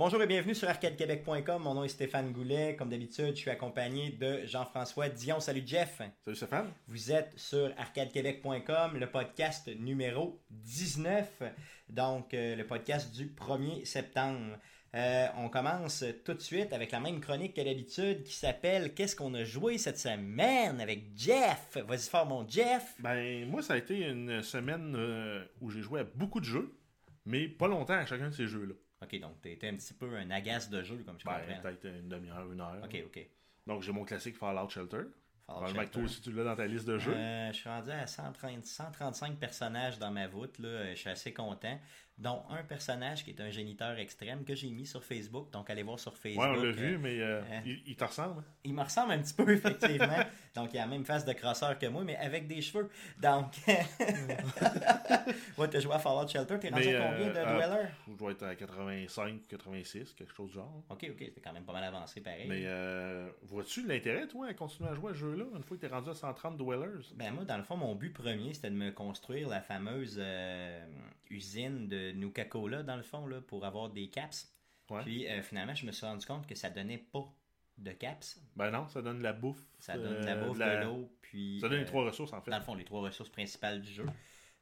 Bonjour et bienvenue sur arcadequebec.com. Mon nom est Stéphane Goulet. Comme d'habitude, je suis accompagné de Jean-François Dion. Salut Jeff. Salut Stéphane. Vous êtes sur arcadequebec.com, le podcast numéro 19, donc euh, le podcast du 1er septembre. Euh, on commence tout de suite avec la même chronique que d'habitude qui s'appelle Qu'est-ce qu'on a joué cette semaine avec Jeff Vas-y fort mon Jeff. Ben, moi, ça a été une semaine euh, où j'ai joué à beaucoup de jeux, mais pas longtemps à chacun de ces jeux-là. Ok, donc t'es un petit peu un agace de jeu, comme je Ben, comprends. peut-être une demi-heure, une heure. Ok, ok. Donc, j'ai mon classique Fallout Shelter. Fallout que toi Shelter. aussi, tu l'as dans ta liste de jeux. Euh, je suis rendu à 130 135 personnages dans ma voûte. Là. Je suis assez content. Dont un personnage qui est un géniteur extrême que j'ai mis sur Facebook. Donc, allez voir sur Facebook. ouais, on l'a Euh, vu, mais euh, euh, il, il te ressemble. Il me ressemble un petit peu, effectivement. Donc, il a la même face de crosseur que moi, mais avec des cheveux. Donc, ouais, t'as joué à Fallout Shelter. T'es rendu à combien de euh, Dweller? Je dois être à 85, 86, quelque chose du genre. Ok, ok, c'était quand même pas mal avancé, pareil. Mais euh, vois-tu l'intérêt, toi, à continuer à jouer à ce jeu-là, une fois que t'es rendu à 130 Dwellers? Ben moi, dans le fond, mon but premier, c'était de me construire la fameuse euh, usine de Nuka-Cola, dans le fond, là, pour avoir des caps. Ouais. Puis euh, finalement, je me suis rendu compte que ça donnait pas de caps. Ben non, ça donne de la bouffe. Ça donne de la euh, bouffe, la- de l'eau, puis... Ça donne les euh, trois ressources, en fait. Dans le fond, les trois ressources principales du jeu.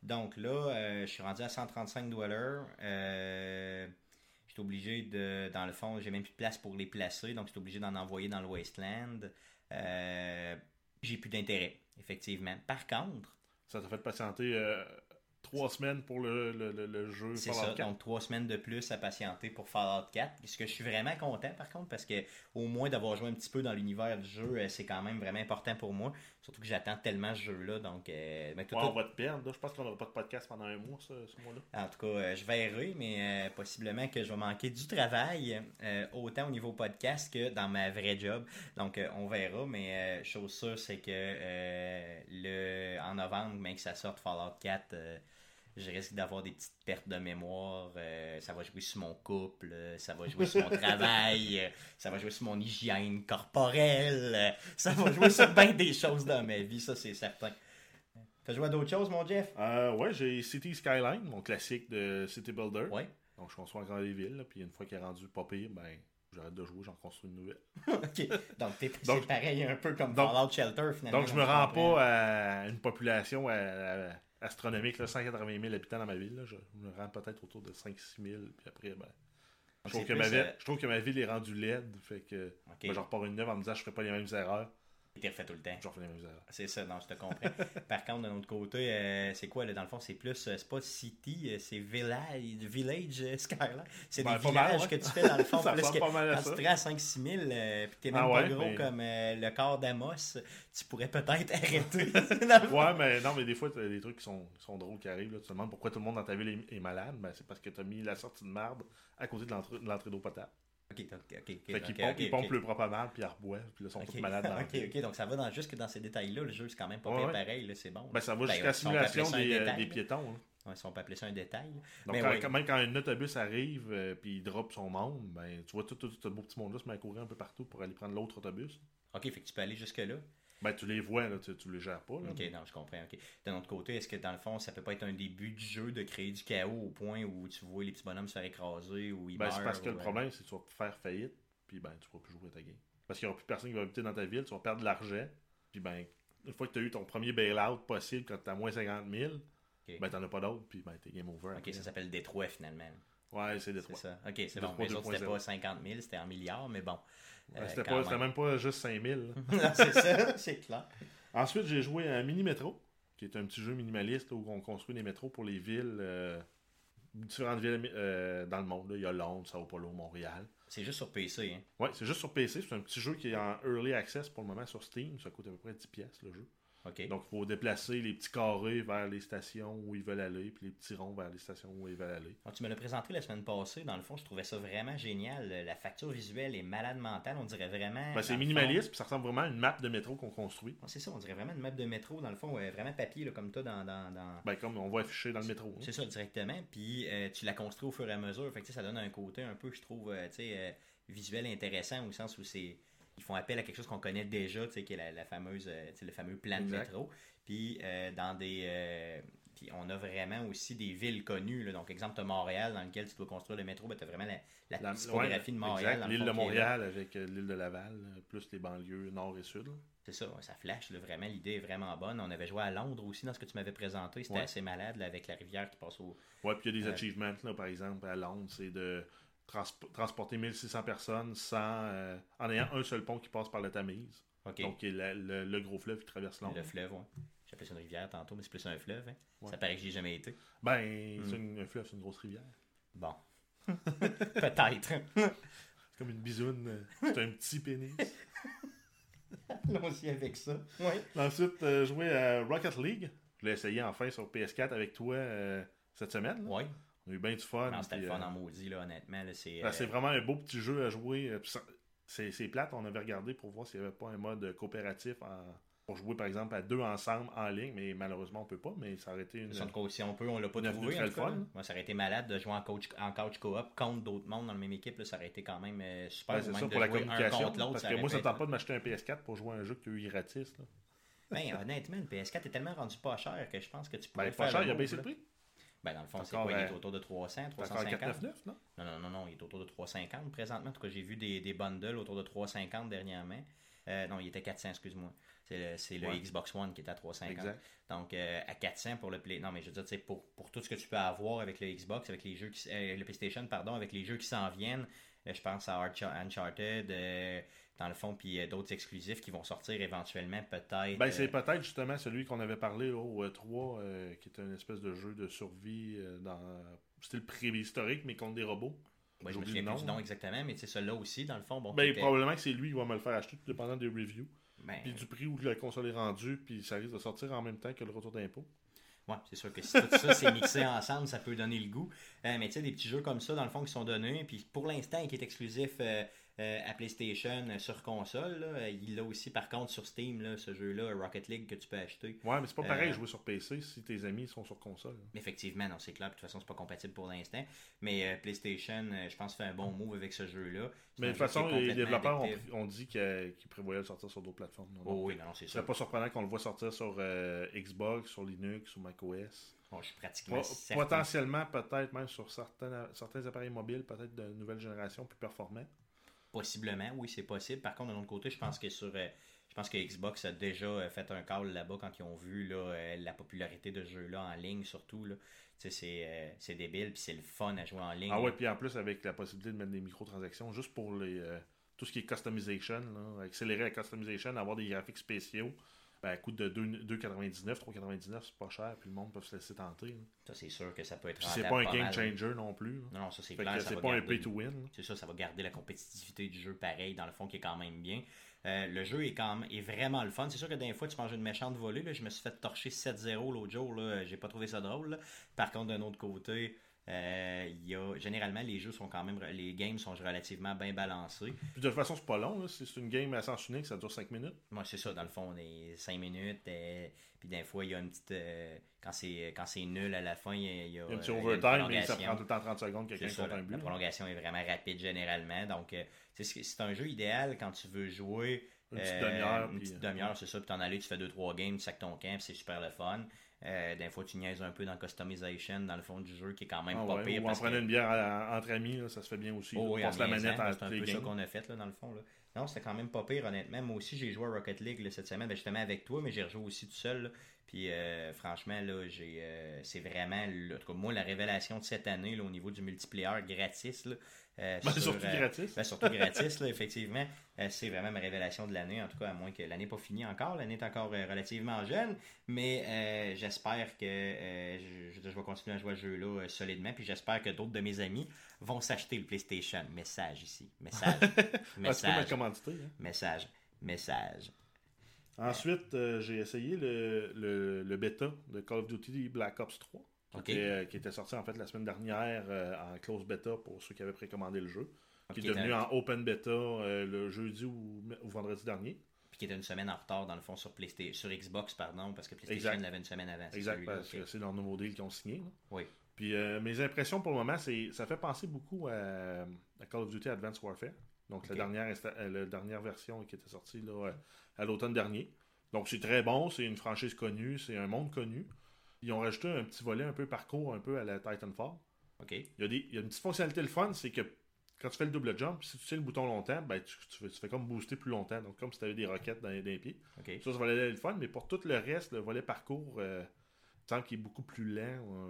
Donc là, je suis rendu à 135 dwellers. Euh, J'étais obligé de... Dans le fond, j'ai même plus de place pour les placer, donc j'étais obligé d'en envoyer dans le Wasteland. Euh, j'ai plus d'intérêt, effectivement. Par contre, Ça t'a fait patienter euh, trois semaines pour le, le, le, le jeu C'est ça, 4. donc trois semaines de plus à patienter pour Fallout 4. Ce que je suis vraiment content par contre, parce que au moins d'avoir joué un petit peu dans l'univers du jeu, euh, c'est quand même vraiment important pour moi. Surtout que j'attends tellement ce jeu-là. Donc, euh, ben, tout- Ouais, tout- on va te perdre. là. Je pense qu'on n'aura pas de podcast pendant un mois, ce mois-là. en tout cas, euh, je verrai, mais euh, possiblement que je vais manquer du travail, autant au niveau podcast que dans ma vraie job. Donc, on verra, mais chose sûre, c'est que le en novembre, même que ça sorte Fallout 4, euh, je risque d'avoir des petites pertes de mémoire. euh, ça va jouer sur mon couple, euh, ça va jouer sur mon travail, euh, ça va jouer sur mon hygiène corporelle, ça va jouer sur bien des choses dans ma vie, ça c'est certain. T'as joué à d'autres choses, mon Jeff? Euh, ouais, j'ai City Skyline, mon classique de City Builder. Ouais. Donc, je construis encore des villes, là, puis une fois qu'il est rendu pas pire, ben, j'arrête de jouer, j'en construis une nouvelle. OK. Donc, t'es c'est pareil un peu comme donc- Fallout Shelter, finalement. Donc, je me rends pas à une population euh, astronomique, là, 180 000 habitants dans ma ville. là. Je me rends peut-être autour de 5-6 000, puis après, ben. Je trouve, que ma ville, euh, je trouve que ma ville est rendue laide, fait que Ok. ben, je repars une neuve en me disant je ferai pas les mêmes erreurs. T'es refait tout le temps. Je refais les mêmes erreurs. C'est ça, non, je te comprends. Par contre, de notre côté, euh, c'est quoi, là, dans le fond, c'est plus, euh, c'est pas city, euh, c'est village, village Skyline. C'est Ben, des pas mal, villages ouais. que tu fais, dans le fond. Ça plus que pas mal à quand ça. tu te à 5-6 000, euh, puis t'es même Ah pas ouais, gros mais- comme euh, le corps d'Amos, tu pourrais peut-être arrêter. Ouais, mais non, mais des fois, t'as des trucs qui sont, qui sont drôles qui arrivent. Là. Tu te demandes pourquoi tout le monde dans ta ville est, est malade. Ben, c'est parce que t'as mis la sortie de marde à côté de l'entrée d'eau potable. Ok, ok, ok. Fait qu'ils ok, pompent, ok, ils pompent ok. le puis reboivent, puis là, ils sont tous malades dans la ok, ok, donc ça va dans, jusque dans ces détails-là. Le jeu, c'est quand même pas Ouais, ouais. pareil, là, c'est bon. Ben, ça va Ben, jusqu'à la simulation des, euh, détail, des là. piétons. Ouais, si on peut appeler ça un détail. Donc, Mais quand, même quand un autobus arrive, euh, puis il drop son monde, ben, tu vois tout, tout, ce beau petit monde-là se met à courir un peu partout pour aller prendre l'autre autobus. Ok, fait que tu peux aller jusque-là. Ben, tu les vois, là, tu, tu les gères pas. Là. Ok, non, je comprends. D'un autre côté, est-ce que dans le fond, ça peut pas être un début du jeu de créer du chaos au point où tu vois les petits bonhommes se faire écraser ou ils Ben, meurent c'est parce que ou, le problème, c'est que tu vas faire faillite, puis ben, tu pourras plus jouer à ta game. Parce qu'il n'y aura plus personne qui va habiter dans ta ville, tu vas perdre de l'argent, puis ben, une fois que tu as eu ton premier bail-out possible quand tu as moins 50 000, Ok, ben, t'en as pas d'autres, puis ben, t'es game over. Ok, après. ça s'appelle Détroit finalement. Ouais, c'est des C'est ça. Ok, c'est bon. Détroit Les autres, c'était 2.0. pas 50 000, c'était en milliards, mais bon. Euh, c'était, pas, c'était même. même pas juste 5 000. là. Non, c'est ça, c'est clair. Ensuite, j'ai joué à Mini Metro, qui est un petit jeu minimaliste où on construit des métros pour les villes, euh, différentes villes euh, dans le monde. là. Il y a Londres, Sao Paulo, Montréal. C'est juste sur PC, hein. Ouais, c'est juste sur PC. C'est un petit jeu qui est en early access pour le moment sur Steam. Ça coûte à peu près 10 pièces le jeu. Donc, il faut déplacer les petits carrés vers les stations où ils veulent aller, puis les petits ronds vers les stations où ils veulent aller. Donc, tu me l'as présenté la semaine passée. Dans le fond, je trouvais ça vraiment génial. La facture visuelle est malade mentale. On dirait vraiment. Ben, c'est minimaliste, puis ça ressemble vraiment à une map de métro qu'on construit. c'est ça, on dirait vraiment une map de métro. Dans le fond, ouais, vraiment papier, là, comme toi dans. dans, dans... Ben, comme on va afficher dans le métro. hein. C'est ça, directement. Puis euh, tu la construis au fur et à mesure. Fait que, ça donne un côté un peu, je trouve, euh, tu sais, euh, visuel intéressant au sens où c'est. Ils font appel à quelque chose qu'on connaît déjà, tu sais, qui est la, la fameuse, euh, tu sais, le fameux plan de métro. Puis euh, dans des, euh, Puis on a vraiment aussi des villes connues. là. Donc, exemple, tu as Montréal dans lequel tu dois construire le métro. Ben, tu as vraiment la, la La- ouais, de Montréal. L'île de. Montréal avec l'île de Laval, plus les banlieues nord et sud. C'est ça, ça flash. là, vraiment, l'idée est vraiment bonne. On avait joué à Londres aussi dans ce que tu m'avais présenté. C'était Ouais. assez malade là, avec la rivière qui passe au. Ouais, puis il y a des Euh, achievements, là, par exemple, à Londres, c'est de transp- transporter 1600 personnes sans, euh, en ayant un seul pont qui passe par la Tamise. Donc, qui est la- le, le gros fleuve qui traverse Londres. le fleuve, ouais. J'appelais ça une rivière tantôt, mais c'est plus un fleuve. hein. Ouais. Ça paraît que j'y ai jamais été. Ben, c'est une- un fleuve, c'est une grosse rivière. Bon. Peut-être. C'est comme une bisoune. euh, c'est un petit pénis. Allons-y avec ça. Oui. Ensuite, euh, jouer à Rocket League. Je l'ai essayé enfin sur PS4 avec toi euh, cette semaine. Oui. On a eu bien du fun. Non, c'était le fun euh, en maudit, là, honnêtement. Là, c'est, ben, euh, c'est vraiment un beau petit jeu à jouer. euh, C'est c'est plate. On avait regardé pour voir s'il n'y avait pas un mode coopératif en- pour jouer, par exemple, à deux ensemble en ligne. Mais malheureusement, on peut pas. Mais ça aurait été une. côté, si on peut, on l'a pas trouvé. En tout cas. Moi, ça aurait été malade de jouer en, coach, en couch co-op contre d'autres mondes dans la même équipe. là, ça aurait été quand même euh, super. Ben, c'est même ça de pour la jouer un communication. contre l'autre, Parce que moi, ça ne tente pas de m'acheter un PS4 pour jouer à un jeu que eu gratis. Là. Ben, honnêtement, le PS4 est tellement rendu pas cher que je pense que tu pourrais Ben, pas faire cher, il a baissé le prix. Ben, dans le fond, c'est quoi? Il est euh, autour de 300, C'est encore 350 499, non? Non, non, non, non, il est autour de 350 présentement. En tout cas, j'ai vu des, des bundles autour de 350 dernièrement. Euh, non, il était 400, excuse-moi. C'est le, c'est le. Xbox One qui est à 350. Exact. Donc, euh, à 400 pour le Play. Non, mais je veux dire, tu sais, pour, pour tout ce que tu peux avoir avec le Xbox, avec les jeux qui. euh, le PlayStation, pardon, avec les jeux qui s'en viennent. Euh, je pense à Uncharted, euh, dans le fond, puis euh, d'autres exclusifs qui vont sortir éventuellement, peut-être. Ben, c'est peut-être justement celui qu'on avait parlé au E3, euh, qui est une espèce de jeu de survie dans style préhistorique, mais contre des robots. ouais, je me souviens plus du nom, exactement, mais sais, celui-là aussi, dans le fond, bon. Ben, probablement que c'est lui qui va me le faire acheter, tout dépendant des reviews. ben, Puis du prix où la console est rendue, puis ça risque de sortir en même temps que le retour d'impôt. Ouais, c'est sûr que si tout ça c'est mixé ensemble, ça peut donner le goût. Euh, mais tu sais, des petits jeux comme ça, dans le fond, qui sont donnés, puis pour l'instant, qui est exclusif euh, euh, à PlayStation euh, sur console, là, il l'a aussi par contre sur Steam, là, ce jeu-là, Rocket League, que tu peux acheter. Ouais, mais c'est pas pareil Euh, jouer sur PC si tes amis sont sur console. Effectivement, non, c'est clair, de toute façon, c'est pas compatible pour l'instant. Mais euh, PlayStation, je pense, fait un bon move avec ce jeu-là. C'est Mais de toute façon, les développeurs ont, dit qu'ils prévoyaient le sortir sur d'autres plateformes. Oh, Donc, oui, non, c'est Ce ça. serait pas surprenant qu'on le voit sortir sur Xbox, sur Linux, sur macOS. Bon, je suis pratiquement. Potentiellement, peut-être même sur certains, certains appareils mobiles, peut-être de nouvelle génération plus performants. Possiblement, oui, c'est possible. Par contre, d'un autre côté, je pense que sur euh, je pense que Xbox a déjà euh, fait un call là-bas quand ils ont vu là, euh, la popularité de ce jeu-là en ligne, surtout. Là. C'est, c'est débile, puis c'est le fun à jouer en ligne. Ah ouais, puis en plus, avec la possibilité de mettre des microtransactions, juste pour les euh, tout ce qui est customization, là, accélérer la customization, avoir des graphiques spéciaux, ben, à coût de 2 2,99, 3,99, c'est pas cher, puis le monde peut se laisser tenter. Ça, c'est sûr que ça peut être c'est pas un game mal. changer non plus. Non, non, ça, c'est clair. c'est pas un pay to win. C'est ça, ça va garder la compétitivité du jeu pareil, dans le fond, qui est quand même bien. Euh, le jeu est quand même est vraiment le fun. C'est sûr que des fois, tu manges une méchante volée. Là. Je me suis fait torcher 7-0 l'autre jour. J'ai pas trouvé ça drôle. là. Par contre, d'un autre côté, euh, y a, généralement, les jeux sont quand même. Les games sont relativement bien balancés. Puis de toute façon, c'est pas long. C'est une game à sens unique, ça dure 5 minutes. Moi, c'est ça, dans le fond, on est 5 minutes. euh, puis des fois, il y a une petite. euh, quand c'est quand c'est nul à la fin, il y a, il y a, un petit euh, overtime, mais ça prend tout le temps 30 secondes quelqu'un compte la, un but. la là. prolongation est vraiment rapide généralement. Donc, c'est un jeu idéal quand tu veux jouer. Une petite demi-heure, Une puis, petite demi-heure, c'est ça. Puis t'en aller, tu fais 2-3 games, tu sacs ton camp, c'est super le fun. Euh, des fois, tu niaises un peu dans customization, dans le fond du jeu, qui est quand même Ah pas ouais, pire. ou en parce que- prenant une bière à- entre amis, là, ça se fait bien aussi. Oh oui, on passe la manette à C'est un peu ça games. qu'on a fait là, dans le fond. Là. Non, c'était quand même pas pire, honnêtement. Moi aussi, j'ai joué à Rocket League là, cette semaine, ben, justement avec toi, mais j'ai rejoué aussi tout seul. Puis euh, franchement, là, j'ai, euh, c'est vraiment, là, en tout cas, moi, la révélation de cette année là, au niveau du multiplayer gratis. Là, euh, Ben, sur, surtout gratis. ben, surtout gratis, là, effectivement. C'est vraiment ma révélation de l'année, en tout cas, à moins que l'année n'est pas finie encore. L'année est encore relativement jeune, mais j'espère que je, vais continuer à jouer à ce jeu-là solidement, puis j'espère que d'autres de mes amis vont s'acheter le PlayStation. Message ici. Message. Ah, tu peux mettre message. hein. message. Message. Ensuite, euh, j'ai essayé le, le, le bêta de Call of Duty Black Ops 3, qui, Ok. était, euh, qui était sorti en fait la semaine dernière euh, en close bêta pour ceux qui avaient précommandé le jeu, qui est devenu en open bêta euh, le jeudi ou, ou vendredi dernier. Puis qui était une semaine en retard, dans le fond, sur, PlayStation, sur Xbox, pardon, parce que PlayStation l'avait une semaine avant. Exact, parce que c'est leur nouveau deal qu'ils ont signé. là. Oui. Puis euh, mes impressions pour le moment, c'est ça fait penser beaucoup à, à Call of Duty Advanced Warfare. Donc la, dernière la dernière version qui était sortie là, à l'automne dernier. Donc c'est très bon, c'est une franchise connue, c'est un monde connu. Ils ont rajouté un petit volet un peu parcours, un peu à la Titanfall. OK. Il y, a des, il y a une petite fonctionnalité le fun, c'est que quand tu fais le double jump, si tu tiens le bouton longtemps, ben, tu, tu fais, tu fais comme booster plus longtemps. Donc, comme si tu avais des roquettes dans, les- dans les pieds. OK. Ça, ce volet-là est le fun, mais pour tout le reste, le volet parcours, euh, semble qu'il est beaucoup plus lent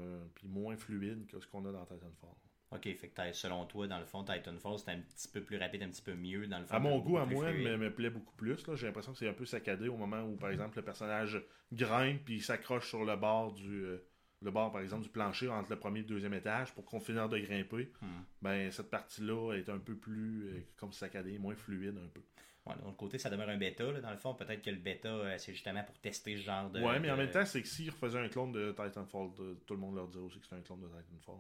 euh, puis moins fluide que ce qu'on a dans Titanfall. OK, fait que selon toi, dans le fond, Titanfall, c'était un petit peu plus rapide, un petit peu mieux, dans le fond. À mon goût, à moi, me, me plaît beaucoup plus. J'ai l'impression que c'est un peu saccadé au moment où, par exemple, le personnage grimpe puis s'accroche sur le bord du. euh, le bord, par exemple, du plancher entre le premier et le deuxième étage pour qu'on finisse de grimper. Hmm. Ben, cette partie-là est un peu plus euh, comme saccadée, moins fluide un peu. Ouais, de l'autre côté, ça demeure un bêta, là, dans le fond. Peut-être que le bêta, euh, c'est justement pour tester ce genre de. ouais, mais en de- même temps, c'est que s'ils refaisaient un clone de Titanfall, de- tout le monde leur dirait aussi que c'est un clone de Titanfall.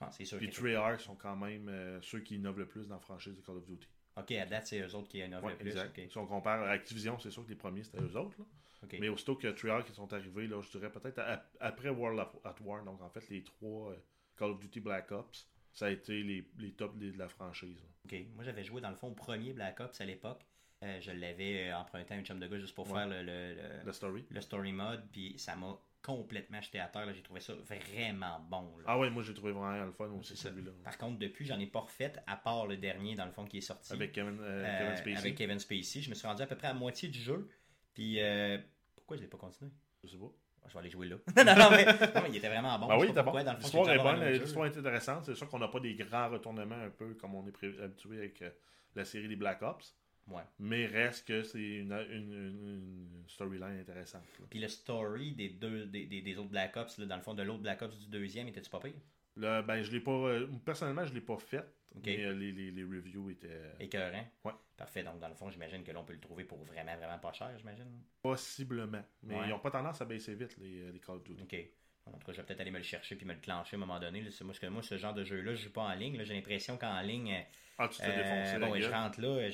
Ah, c'est sûr. Puis Treyarch sont quand même euh, ceux qui innovent le plus dans la franchise de Call of Duty. Ok, à date, c'est eux autres qui innovent Ouais, le plus. exact. Si on compare à Activision, c'est sûr que les premiers c'était eux autres. là. Ok. Mais aussitôt que Treyarch sont arrivés, là, je dirais peut-être après World of- at War, donc en fait les trois euh, Call of Duty Black Ops, ça a été les, les tops de la franchise. là. Ok. Moi, j'avais joué dans le fond au premier Black Ops à l'époque. Euh, je l'avais emprunté à un chum de gars juste pour Ouais. faire le, le, le- La story. le story mode, puis ça m'a complètement jeté à terre. J'ai trouvé ça vraiment bon. là. Ah ouais, moi j'ai trouvé vraiment le fun aussi celui-là. Par contre, depuis, j'en ai pas refait, à part le dernier, dans le fond, qui est sorti. Avec Kevin, euh, Euh, Kevin Spacey. avec Kevin Spacey. Je me suis rendu à peu près à moitié du jeu. Puis, euh, pourquoi je l'ai pas continué? Je sais pas. Je vais aller jouer là. non, non, mais, non, mais il était vraiment bon. ah Je oui, bon. L'histoire est bonne, l'histoire est intéressante. C'est sûr qu'on n'a pas des grands retournements un peu comme on est habitué avec euh, la série des Black Ops. Ouais. Mais reste que c'est une, une- une- storyline intéressante. là. Puis le story des deux des, des, des autres Black Ops, là, dans le fond, de l'autre Black Ops du deuxième, était-tu pas pire? Là, ben, je l'ai pas. euh, personnellement, je l'ai pas fait. Mais euh, les, les, les reviews étaient euh, Écœurant. Ouais. Parfait. Donc, dans le fond, j'imagine que l'on peut le trouver pour vraiment, vraiment pas cher, j'imagine. possiblement. Mais Ouais. ils n'ont pas tendance à baisser vite, les, les Call of Duty. OK. En tout cas, je vais peut-être aller me le chercher puis me le clencher à un moment donné. là. C'est moi, que moi, ce genre de jeu-là, je joue pas en ligne. J'ai l'impression qu'en ligne, Ah, tu t'es euh, bon, je rentre là,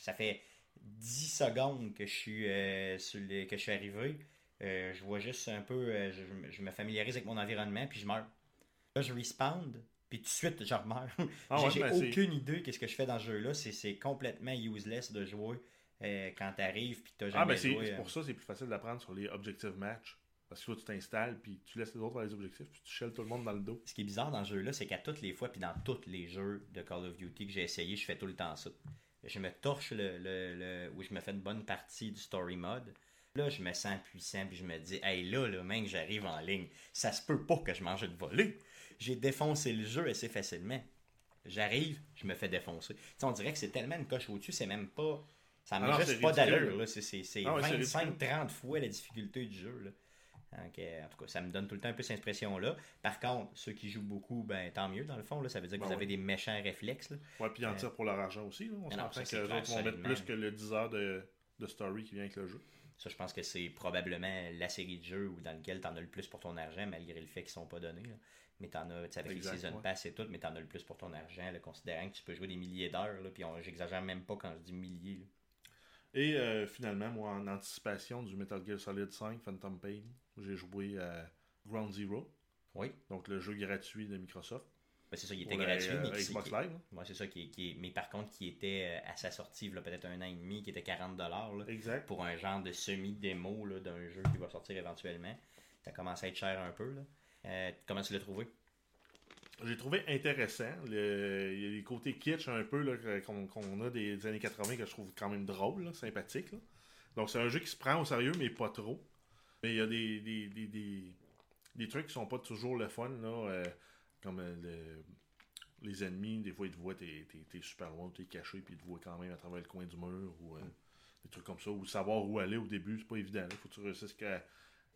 ça fait 10 secondes que je suis, euh, sur que je suis arrivé. Euh, je vois juste un peu, euh, je, je me familiarise avec mon environnement, puis je meurs. Là, je respawn, puis tout de suite, je meurs. Ah j'ai ouais, aucune idée qu'est-ce que je fais dans ce jeu-là. C'est complètement useless de jouer euh, quand t'arrives, puis t'as jamais Ah, ben c'est euh. pour ça c'est plus facile d'apprendre sur les objective match. Parce que toi, tu t'installes, puis tu laisses les autres faire les objectifs, puis tu shell tout le monde dans le dos. Ce qui est bizarre dans ce jeu-là, c'est qu'à toutes les fois, puis dans tous les jeux de Call of Duty que j'ai essayé, je fais tout le temps ça. Je me torche le, le, le- où je me fais une bonne partie du story mode. Là, je me sens puissant, puis je me dis, hey là, là, même que j'arrive en ligne, ça se peut pas que je mange une volée. J'ai défoncé le jeu assez facilement. J'arrive, je me fais défoncer. Tu sais, on dirait que c'est tellement une coche au-dessus, c'est même pas. Ça n'a Ah non, juste pas d'allure. là. C'est c'est- c'est Ah. 25-30 fois la difficulté du jeu. Là. Donc, euh, en tout cas, ça me donne tout le temps un peu cette impression-là. Par contre, ceux qui jouent beaucoup, ben tant mieux dans le fond. Là, ça veut dire que Ben vous ouais. avez des méchants réflexes. Là. Ouais, puis ils en Euh, tirent pour leur argent aussi. Là. On s'entend ça, que les autres vont mettre plus que le 10 heures de, de story qui vient avec le jeu. Ça, je pense que c'est probablement la série de jeux où- dans lequel tu en as le plus pour ton argent, malgré le fait qu'ils sont pas donnés. là. Mais t'en as, tu avec les Season ouais. Pass et tout, mais t'en as le plus pour ton argent, là, considérant que tu peux jouer des milliers d'heures. Puis j'exagère même pas quand je dis milliers. là. Et euh, finalement, moi, en anticipation du Metal Gear Solid 5 Phantom Pain, j'ai joué à Ground Zero, Oui, donc le jeu gratuit de Microsoft. Ben, c'est ça, il était la, gratuit, euh, mais qui, Xbox qui- Live. hein. Ouais, c'est ça, qui, qui- mais par contre, qui était euh, à sa sortie, peut-être un an et demi, qui était 40$ là, Exact. pour un genre de semi-démo d'un jeu qui va sortir éventuellement. Ça commence à être cher un peu. Là. Euh, comment tu l'as trouvé? J'ai trouvé intéressant. Le- Il y a les côtés kitsch un peu qu'on a des, des années 80 que je trouve quand même drôle, là, sympathique. là. Donc c'est un jeu qui se prend au sérieux, mais pas trop. Mais il y a des, des, des, des- des trucs qui sont pas toujours le fun, là, euh, comme euh, le- les ennemis, des fois ils te voient, t'es t'es- t'es super loin, t'es caché, puis ils te voient quand même à travers le coin du mur, ou euh, des trucs comme ça, ou savoir où aller au début, c'est pas évident. Il faut que tu réussisses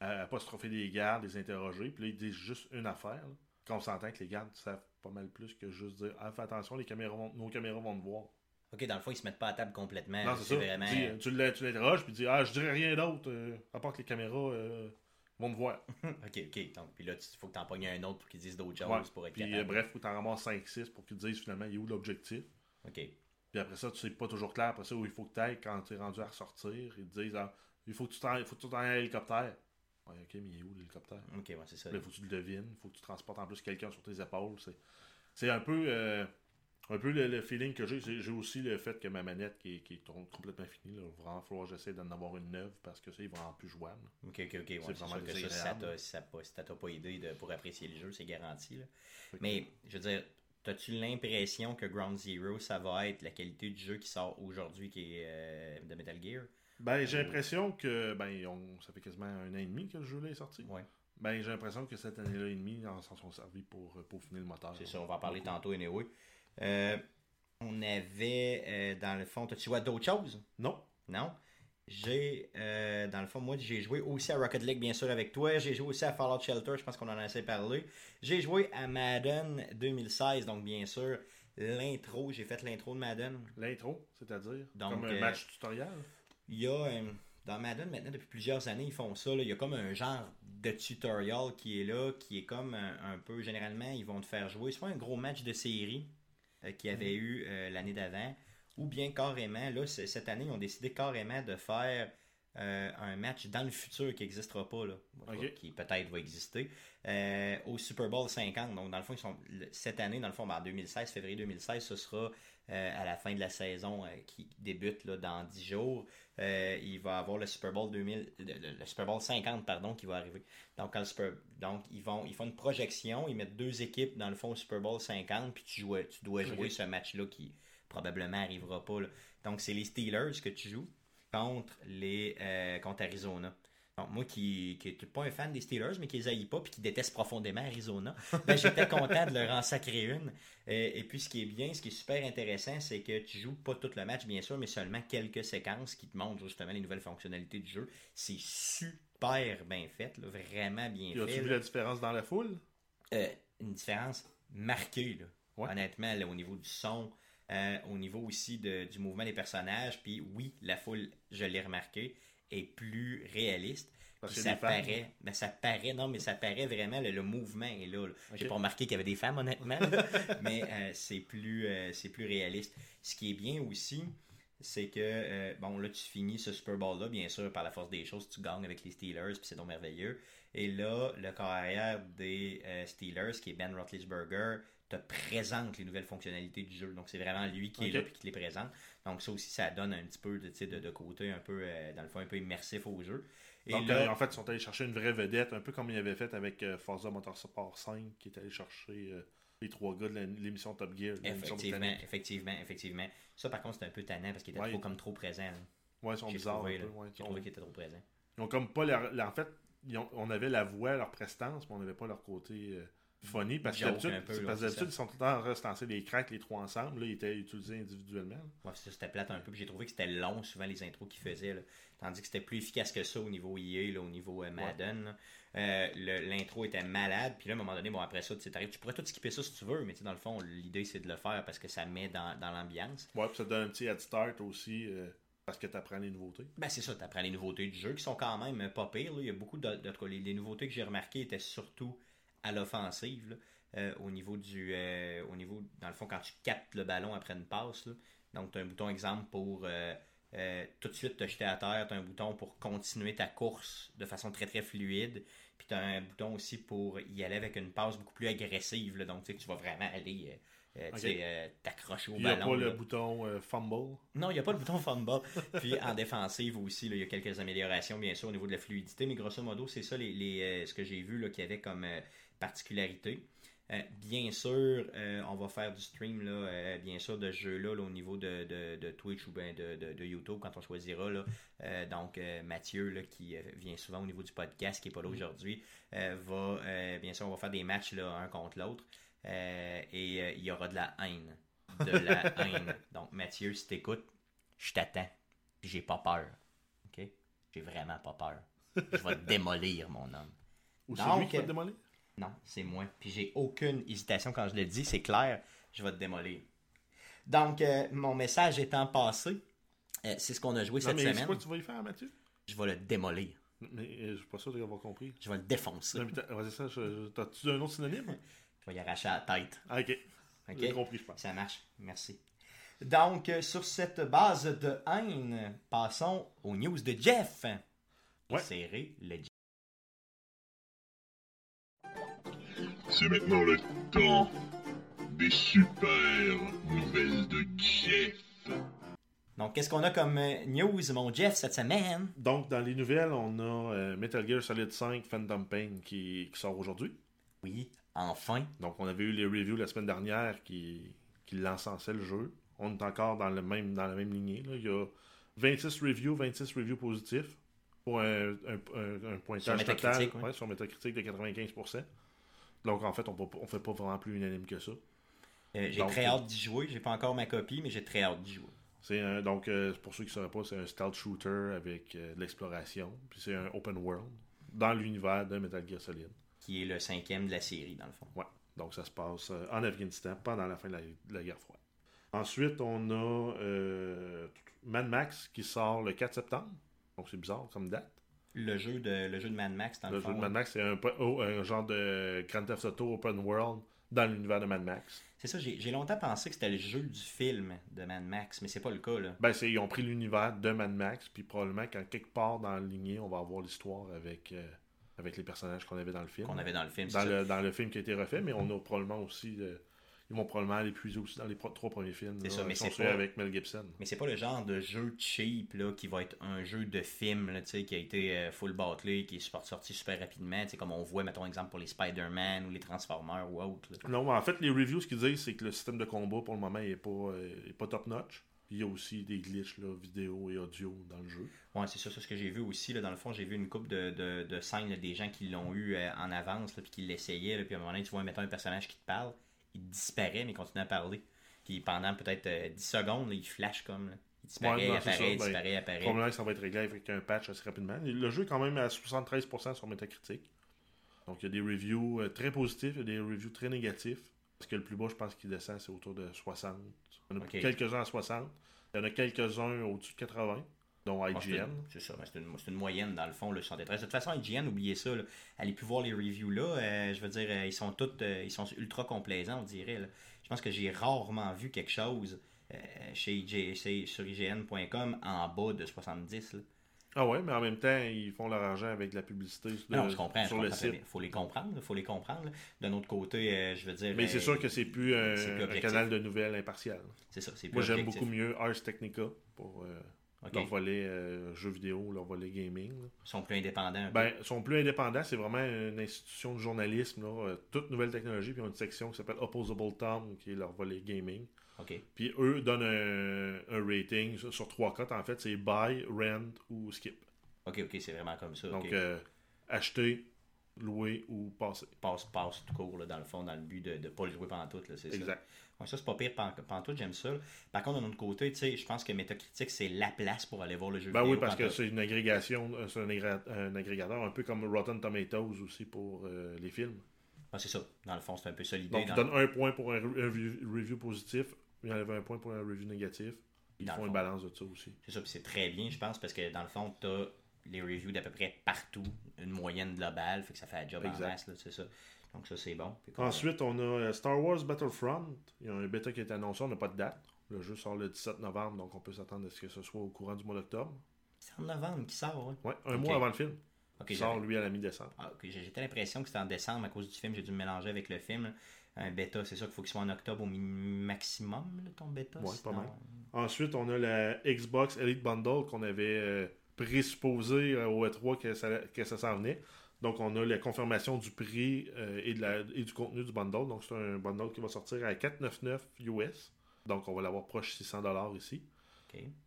à, à pas se tromper des gardes, les interroger, puis là ils disent juste une affaire. là. Quand on s'entend que les gardes savent pas mal plus que juste dire ah, fais attention, les caméras vont- nos caméras vont te voir. Ok, dans le fond, ils se mettent pas à table complètement. non, c'est ça. vraiment. Dis, euh, tu tu l'interroges, puis dis Ah, je dirais rien d'autre, euh, à part que les caméras euh, vont te voir. Ok, ok. Donc, puis là, il faut que t'en pognes un autre pour qu'ils disent d'autres choses Ouais. pour être Puis capable. euh, bref, faut t'en ramasser 5-6 pour qu'ils disent finalement il est où l'objectif. Ok. Puis après ça, tu sais pas toujours clair. Après ça, où il faut que tu ailles quand tu es rendu à ressortir. Ils te disent ah, il faut que tu t'en que tu ailles à l'hélicoptère. Ouais, ok, mais il est où l'hélicoptère? Ok, ouais, c'est ça. Il faut que tu le devines. Il faut que tu transportes en plus quelqu'un sur tes épaules. C'est, c'est un peu. Un peu le, feeling que j'ai, j'ai aussi le fait que ma manette qui est, qui est complètement finie. Il va vraiment falloir que j'essaie d'en avoir une neuve parce que ça, il va vraiment plus jouable. Ok, ok, ok. c'est vraiment que ça, si ça t'a, si pas aidé de, pour apprécier le jeu, c'est garanti. Là. Mais, je veux dire, T'as-tu l'impression que Ground Zero, ça va être la qualité du jeu qui sort aujourd'hui, qui est euh, de Metal Gear? Ben, j'ai l'impression que. Ben, ça fait quasiment un an et demi que le jeu là est sorti. Ouais. Ben, j'ai l'impression que cette année-là et demie, ils s'en sont servis pour, pour finir le moteur. C'est ça, on va en parler tantôt, anyway. Euh, on avait, euh, dans le fond, joué à d'autres choses? Non. Non? J'ai, euh, dans le fond, moi, j'ai joué aussi à Rocket League, bien sûr, avec toi. J'ai joué aussi à Fallout Shelter, je pense qu'on en a assez parlé. J'ai joué à Madden 2016, donc bien sûr, l'intro, j'ai fait l'intro de Madden. L'intro, c'est-à-dire? Comme un match tutoriel? Il y a, dans Madden, maintenant, depuis plusieurs années, ils font ça. il y a comme un genre de tutorial qui est là, qui est comme un, peu, généralement, ils vont te faire jouer soit un gros match de série qu'il y avait mhm. eu euh, l'année d'avant, ou bien carrément, là, cette année, ils ont décidé carrément de faire euh, un match dans le futur qui n'existera pas, là, qui peut-être va exister, au Super Bowl 50. Donc, dans le fond, ils sont, cette année, dans le fond, en 2016, février 2016, ce sera à la fin de la saison qui débute là, dans 10 jours. Il va avoir le Super Bowl 2000, le, Super Bowl 50 pardon qui va arriver. Donc, donc ils vont ils font une projection, ils mettent deux équipes dans le fond au Super Bowl 50 puis tu joues, tu dois jouer ce match là qui probablement arrivera pas. Donc, c'est les Steelers que tu joues contre, les, euh, contre Arizona. Donc, moi qui n'étais pas un fan des Steelers, mais qui les haït pas puis qui déteste profondément Arizona, ben, j'étais content de leur en sacrer une. Et, puis, ce qui est bien, ce qui est super intéressant, c'est que tu joues pas tout le match, bien sûr, mais seulement quelques séquences qui te montrent justement les nouvelles fonctionnalités du jeu. C'est super bien fait, vraiment bien fait. As-tu vu la différence dans la foule? Euh, Une différence marquée, là. honnêtement, au niveau du son, euh, au niveau aussi du mouvement des personnages. Puis oui, la foule, je l'ai remarqué, est plus réaliste. Ça paraît, ben, ça paraît, non, mais ça paraît vraiment, le, mouvement est là. J'ai pas remarqué qu'il y avait des femmes, honnêtement, mais euh, c'est plus, euh, c'est plus réaliste. Ce qui est bien aussi, c'est que, bon, là, tu finis ce Super Bowl-là, bien sûr, par la force des choses, tu gagnes avec les Steelers, puis c'est donc merveilleux. Et là, le carrière des Steelers, qui est Ben Roethlisberger, te présente les nouvelles fonctionnalités du jeu. Donc, c'est vraiment lui qui est là et qui les présente. Donc, ça aussi, ça donne un petit peu de, de, de côté un peu, euh, dans le fond, un peu immersif au jeu. Et Donc, là, euh, en fait, ils sont allés chercher une vraie vedette, un peu comme ils avaient fait avec euh, Forza Motorsport 5, qui est allé chercher les trois gars de l'émission Top Gear. Effectivement, effectivement, effectivement. Ça, par contre, c'était un peu tannant parce qu'il était trop, comme trop présent. Ouais, ils sont bizarres. J'ai trouvé, qu'ils étaient trop présents. Ils ont comme pas leur, en fait, on avait la voix, leur prestance, mais on n'avait pas leur côté funny parce que d'habitude, ils sont tout le temps restancés les cracks, les trois ensemble. Là, ils étaient utilisés individuellement. Ouais, c'était plate un peu. J'ai trouvé que c'était long, souvent, les intros qu'ils faisaient. Là. Tandis que c'était plus efficace que ça au niveau EA, là, au niveau euh, Madden. Euh, l'intro était malade. Puis là, à un moment donné, bon, après ça, tu pourrais tout skipper ça si tu veux, mais dans le fond, l'idée, c'est de le faire parce que ça met dans, dans l'ambiance. Ouais, puis ça donne un petit head start aussi. Euh, parce que tu apprends les nouveautés. Ben c'est ça, tu apprends les nouveautés du jeu qui sont quand même pas pires. Il y a beaucoup de, de, les, les nouveautés que j'ai remarquées étaient surtout à l'offensive. Euh, au niveau du euh, au niveau dans le fond quand tu captes le ballon après une passe donc tu as un bouton exemple pour euh, tout de suite te jeter à terre tu as un bouton pour continuer ta course de façon très très fluide puis tu as un bouton aussi pour y aller avec une passe beaucoup plus agressive donc tu sais tu vas vraiment aller t'accrocher au ballon. Il n'y a pas le bouton fumble? Non, il n'y a pas le bouton fumble. Puis en défensive aussi, il y a quelques améliorations, bien sûr, au niveau de la fluidité. Mais grosso modo, c'est ça les, ce que j'ai vu qu'il y avait comme particularité. Euh, bien sûr, euh, on va faire du stream, là, euh, bien sûr, de ce jeu-là au niveau de, Twitch ou bien de, YouTube quand on choisira. Là. donc, Mathieu, là, qui vient souvent au niveau du podcast, qui n'est pas là aujourd'hui, va, bien sûr, on va faire des matchs là, un contre l'autre. Et il y aura de la haine. De la haine. Donc, Mathieu, si t'écoutes, je t'attends. J'ai pas peur. OK? J'ai vraiment pas peur. Je vais te démolir, mon homme. Ou c'est lui qui va te démolir? Non, c'est moi. Puis j'ai aucune hésitation quand je le dis, c'est clair, je vais te démolir. Donc, euh, mon message étant passé, euh, c'est ce qu'on a joué cette semaine. C'est quoi que tu vas y faire, Mathieu? Je vais le démolir. Mais euh, je suis pas sûr d'avoir compris. Je vais le défoncer. Vas-y, ça. T'as-tu un autre synonyme? Je vais y arracher la tête. Ok. ok? J'ai compris, je pense. Ça marche. Merci. Donc, sur cette base de haine, passons aux news de Jeff. Ouais. Serré le C'est maintenant le temps des super nouvelles de Jeff. Donc, qu'est-ce qu'on a comme euh, news, mon Jeff, cette semaine? Donc, dans les nouvelles, on a euh, Metal Gear Solid 5 Phantom Pain qui, qui sort aujourd'hui. Oui, enfin. Donc, on avait eu les reviews la semaine dernière qui, qui l'encensaient le jeu. On est encore dans, le même, dans la même lignée. là. Il y a 26 reviews, 26 reviews positifs pour un, un- un- un pointage Sur total ouais. ouais, sur Metacritic de 95%. Donc, en fait, on ne fait pas vraiment plus unanime que ça. Euh, j'ai très euh, hâte d'y jouer. J'ai pas encore ma copie, mais j'ai très hâte d'y jouer. C'est donc, euh, pour ceux qui ne sauraient pas, c'est un stealth shooter avec euh, de l'exploration. Puis c'est un open world dans l'univers de Metal Gear Solid. Qui est le cinquième de la série, dans le fond. Ouais. Donc ça se passe euh, en Afghanistan pendant la fin de la, de la guerre froide. Ensuite, on a euh, Mad Max qui sort le 4 septembre. Donc c'est bizarre comme date. Le jeu de, le jeu de Mad Max, dans le, Le fond. jeu de Mad Max, c'est un, oh, un genre de Grand Theft Auto open world dans l'univers de Mad Max. C'est ça, j'ai longtemps pensé que c'était le jeu du film de Mad Max, mais c'est pas le cas, là. Ben, c'est, ils ont pris l'univers de Mad Max, puis probablement qu'en quelque part dans la lignée, on va avoir l'histoire avec, euh, avec les personnages qu'on avait dans le film. Qu'on avait dans le film, dans ça. le, dans le film qui a été refait, mais on a probablement aussi. euh, ils vont probablement l'épuiser aussi dans les trois premiers films. C'est ça, mais c'est pas- avec Mel Gibson. Mais c'est pas le genre de jeu cheap là, qui va être un jeu de film là, qui a été euh, full battlé, qui est sorti super rapidement, comme on voit, mettons exemple pour les Spider-Man ou les Transformers ou autres. Non, mais en fait, les reviews, ce qu'ils disent, c'est que le système de combat, pour le moment, n'est pas, euh, pas top-notch. Il y a aussi des glitches là, vidéo et audio dans le jeu. Ouais, c'est ça, c'est ce que j'ai vu aussi. Là, dans le fond, j'ai vu une coupe de, de, de scènes là, des gens qui l'ont eu euh, en avance, là, puis qui l'essayaient. Puis à un moment donné, tu vois, mettons un personnage qui te parle, il disparaît, mais il continue à parler. Puis pendant peut-être euh, 10 secondes, là, il flash comme. là. Il disparaît, Ouais, non, apparaît, ça, ben, disparaît, apparaît. Probablement que ça va être réglé avec un patch assez rapidement. Le jeu est quand même à 73% sur Metacritic. Donc il y a des reviews euh, très positifs, il y a des reviews très négatifs. Parce que le plus bas, je pense qu'il descend, c'est autour de 60. Il y en a quelques-uns à 60. Il y en a quelques-uns au-dessus de 80, dont c'est IGN. C'est ça, c'est une, moyenne dans le fond, le 73. De toute façon, IGN, oubliez ça. Là. Allez plus voir les reviews là. euh, je veux dire, euh, ils sont tous euh, ils sont ultra complaisants, on dirait. là. Je pense que j'ai rarement vu quelque chose euh, chez, IG chez- sur IGN.com en bas de 70. là. Ah ouais, mais en même temps, ils font leur argent avec de la publicité de- non, je comprends. sur je le site. faut les comprendre. faut les comprendre. D'un autre côté, euh, je veux dire. Mais c'est euh, sûr que c'est plus un, plus canal de nouvelles impartial. C'est ça, c'est plus Moi, j'aime beaucoup mieux Ars Technica pour euh, Leur volet euh, jeux vidéo, leur volet gaming. là. Ils sont plus indépendants. Ben, ils sont plus indépendants, c'est vraiment une institution de journalisme, là, euh, toute nouvelle technologie, puis ils ont une section qui s'appelle Opposable Tom, qui est leur volet gaming. Puis eux donnent un, un rating sur, trois cotes, en fait, c'est buy, rent ou skip. Ok, ok, c'est vraiment comme ça. Donc, euh, acheter, louer ou passer. passe, passe tout court, là, dans le fond, dans le but de ne pas le jouer pendant tout. C'est ça. Exact. Ouais, ça, c'est pas pire pan- pantoute, j'aime ça. Par contre, d'un autre côté, tu sais, je pense que Metacritic, c'est la place pour aller voir le jeu Ben vidéo. oui, parce que c'est une agrégation, euh, c'est un, agré- un agrégateur, un peu comme Rotten Tomatoes aussi pour euh, les films. Ouais, c'est ça. Dans le fond, c'est un peu ça l'idée. Donc, ils donnent un point pour un, re- un review positif, ils enlèvent un point pour un review négatif. Ils Dans font une balance de ça aussi. C'est ça, puis c'est très bien, je pense, parce que dans le fond, tu as les reviews d'à peu près partout, une moyenne globale, fait que ça fait un job en Exact. masse, là, c'est ça. Donc ça, c'est bon. Ensuite, on a euh, Star Wars Battlefront. Il y a un bêta qui est annoncé, on n'a pas de date. Le jeu sort le 17 novembre, donc on peut s'attendre à ce que ce soit au courant du mois d'octobre. C'est en novembre qui sort, hein? Ouais, un mois avant le film. Ok, Il sort, lui, à la mi-décembre. Ah, ok, J'étais l'impression que c'était en décembre à cause du film, j'ai dû me mélanger avec le film. là. Un bêta, c'est sûr qu'il faut qu'il soit en octobre au maximum, là, ton bêta. Ouais, pas sinon- mal. Ensuite, on a la Xbox Elite Bundle qu'on avait euh, présupposé euh, au E3 que ça, que ça s'en venait. Donc, on a la confirmation du prix euh, et, de la, et du contenu du bundle. Donc, c'est un bundle qui va sortir à 4,99 US. Donc, on va l'avoir proche 600$ ici.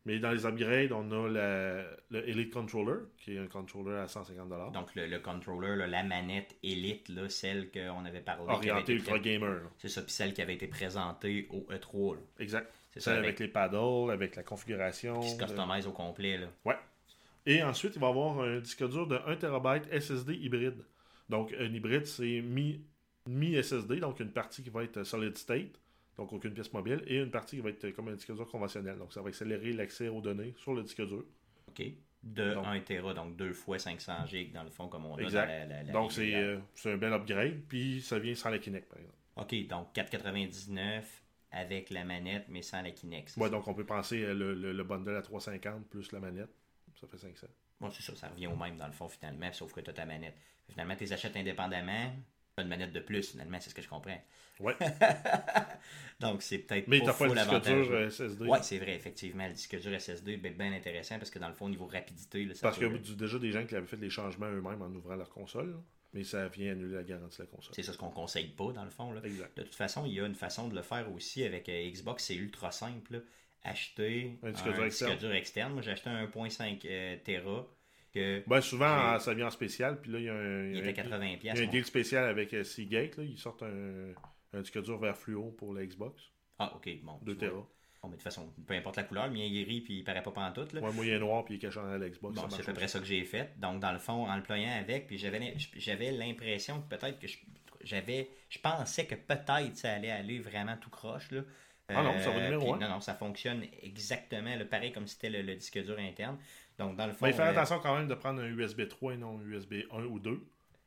Mais dans les upgrades, on a la- le Elite Controller, qui est un controller à 150$. Donc le, le controller, là, la manette Elite, là, celle qu'on avait parlé. qui avait orienté été Ultra Gamer. C'est ça, puis celle qui avait été présentée au E3. là. Exact. C'est Celle ça, avec, avec, les paddles, avec la configuration. qui se de- customise au complet. Là. Ouais. Et ensuite, il va y avoir un disque dur de 1 TB SSD hybride. Donc, un hybride, c'est mi- mi-SSD, donc une partie qui va être solid state, donc aucune pièce mobile, et une partie qui va être comme un disque dur conventionnel. Donc, ça va accélérer l'accès aux données sur le disque dur. OK. De Donc- 1 Tera, donc deux fois 500 GB dans le fond, comme on a Exact. dans la, la- la donc, c'est euh, c'est un bel upgrade, puis ça vient sans la Kinect, par exemple. OK, donc 4,99 avec la manette, mais sans la Kinect. Ouais, ça? donc on peut penser euh, le, le, le bundle à 350 plus la manette. Ça fait 500. Bon, c'est ça, ça revient au même dans le fond finalement, sauf que tu as ta manette. Finalement, tu les achètes indépendamment, Une manette de plus, finalement, c'est ce que je comprends. Ouais. Donc, c'est peut-être Mais pas pas le disque dur euh, SSD. Ouais, c'est vrai, effectivement. Le disque dur SSD est bien intéressant parce que dans le fond, au niveau rapidité, là, ça Parce qu'il y a déjà des gens qui avaient fait les changements eux-mêmes en ouvrant leur console. là. Mais ça vient annuler la garantie de la console. c'est ça ce qu'on conseille pas, dans le fond. Là. Exact. De toute façon, il y a une façon de le faire aussi avec euh, Xbox, c'est ultra simple. là. Acheter Un disque dur externe. dur externe. Moi, j'ai acheté un 1.5 euh, Tera que Ben, souvent, ça vient en spécial. Puis là, il y a un, il un- 80$. il y a un deal spécial avec euh, Seagate. Là. Ils sortent un, un disque dur vert fluo pour la Xbox. Ah, ok, bon. 2 tu vois. Tera. Bon, mais de toute façon, peu importe la couleur, le mien il est gris puis il paraît pas pantoute. Là. Ouais, moi, il est noir puis il est caché dans la Xbox. Bon, c'est à peu près ça que j'ai fait. Donc, dans le fond, en le ployant avec, puis j'avais j'avais l'impression que peut-être que je, j'avais, je pensais que peut-être ça allait aller vraiment tout croche. Là. Ah non, ça va numéro puis un. Non, non, ça fonctionne exactement, là, pareil comme si c'était le, le disque dur interne. Donc, dans le fond, Mais faire euh, attention quand même de prendre un USB 3 et non un USB 1 ou 2.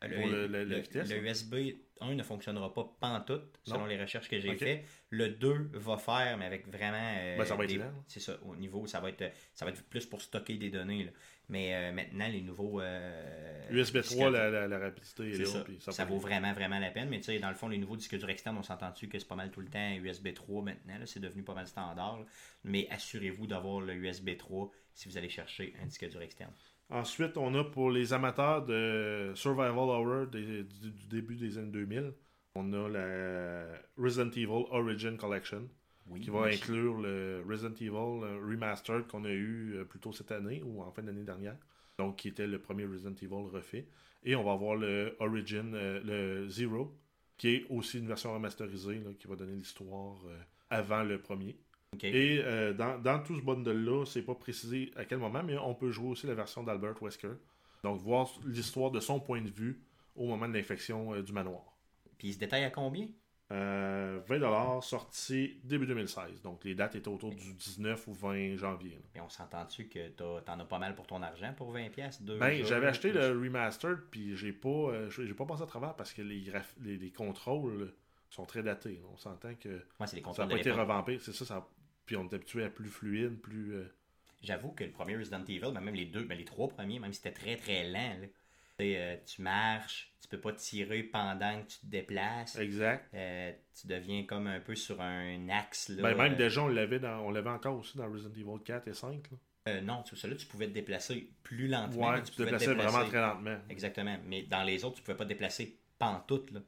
Pour le- le- la vitesse, Le là. USB 1 ne fonctionnera pas pantoute, selon Non. les recherches que j'ai Ok. fait. Le 2 va faire, mais avec vraiment. euh, Ben, ça va être. C'est ça, au niveau, ça va être, ça va être plus pour stocker des données. là. Mais euh, maintenant, les nouveaux. euh, USB disques 3, durs- la, la- la rapidité est, là. ça. puis Ça, ça, vaut vraiment, vraiment la peine. Mais tu sais, dans le fond, les nouveaux disques durs externes, on s'entend-tu que c'est pas mal tout le temps USB 3 maintenant. C'est devenu pas mal standard. là. Mais assurez-vous d'avoir le USB 3 si vous allez chercher un disque dur externe. Ensuite, on a pour les amateurs de Survival Horror des- du, du début des années 2000, on a la Resident Evil Origin Collection Oui, qui va inclure le Resident Evil euh, Remastered qu'on a eu euh, plus tôt cette année ou en fin d'année dernière. Donc, qui était le premier Resident Evil refait. Et on va avoir le Origin, euh, le Zero, qui est aussi une version remasterisée là, qui va donner l'histoire avant le premier. Et euh, dans, dans tout ce bundle-là, c'est pas précisé à quel moment, mais on peut jouer aussi la version d'Albert Wesker. Donc, voir l'histoire de son point de vue au moment de l'infection euh, du manoir. Puis il se détaille à combien? Euh, 20$ sorti début 2016. Donc, les dates étaient autour du 19 ou 20 janvier. là. Et on s'entend-tu que t'en as pas mal pour ton argent pour 20$, pièces Ben, j'avais acheté le remastered, puis j'ai pas, euh, j'ai pas passé à travers parce que les, les, les contrôles sont très datés. On s'entend que les ça n'a pas été revampé. C'est ça, ça. Puis on est habitué à plus fluide, plus. euh, J'avoue que le premier Resident Evil, ben même les deux, ben les trois premiers, même c'était très très lent, là. Tu euh, tu marches, tu peux pas tirer pendant que tu te déplaces. exact. Euh, tu deviens comme un peu sur un axe. Là, Ben, même déjà, on l'avait dans, on l'avait encore aussi dans Resident Evil 4 et 5. Là. euh, non, tu celui-là, tu pouvais te déplacer plus lentement. Ouais, que tu te pouvais te déplaçais vraiment très lentement. Exactement. Mais dans les autres, tu pouvais pas te déplacer pantoute. Là.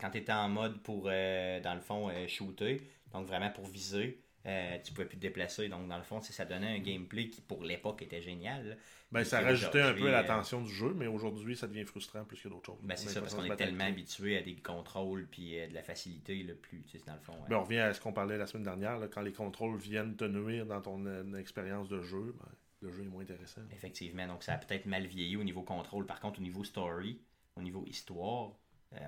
Quand tu étais en mode pour, dans le fond, shooter, donc vraiment pour viser, euh, tu pouvais plus te déplacer. Donc, dans le fond, ça donnait un gameplay qui, pour l'époque, était génial. Ben, ça rajoutait un peu à euh, l'attention du jeu, mais aujourd'hui, ça devient frustrant plus que d'autres choses. Ben, c'est a ça, parce qu'on est tellement habitué à des contrôles puis euh, de la facilité, le plus, tu sais, dans le fond. ouais. Ben, on revient à ce qu'on parlait la semaine dernière, là, quand les contrôles viennent te nuire dans ton euh, expérience de jeu, ben, le jeu est moins intéressant. Effectivement, donc ça a peut-être mal vieilli au niveau contrôle. Par contre, au niveau story, au niveau histoire,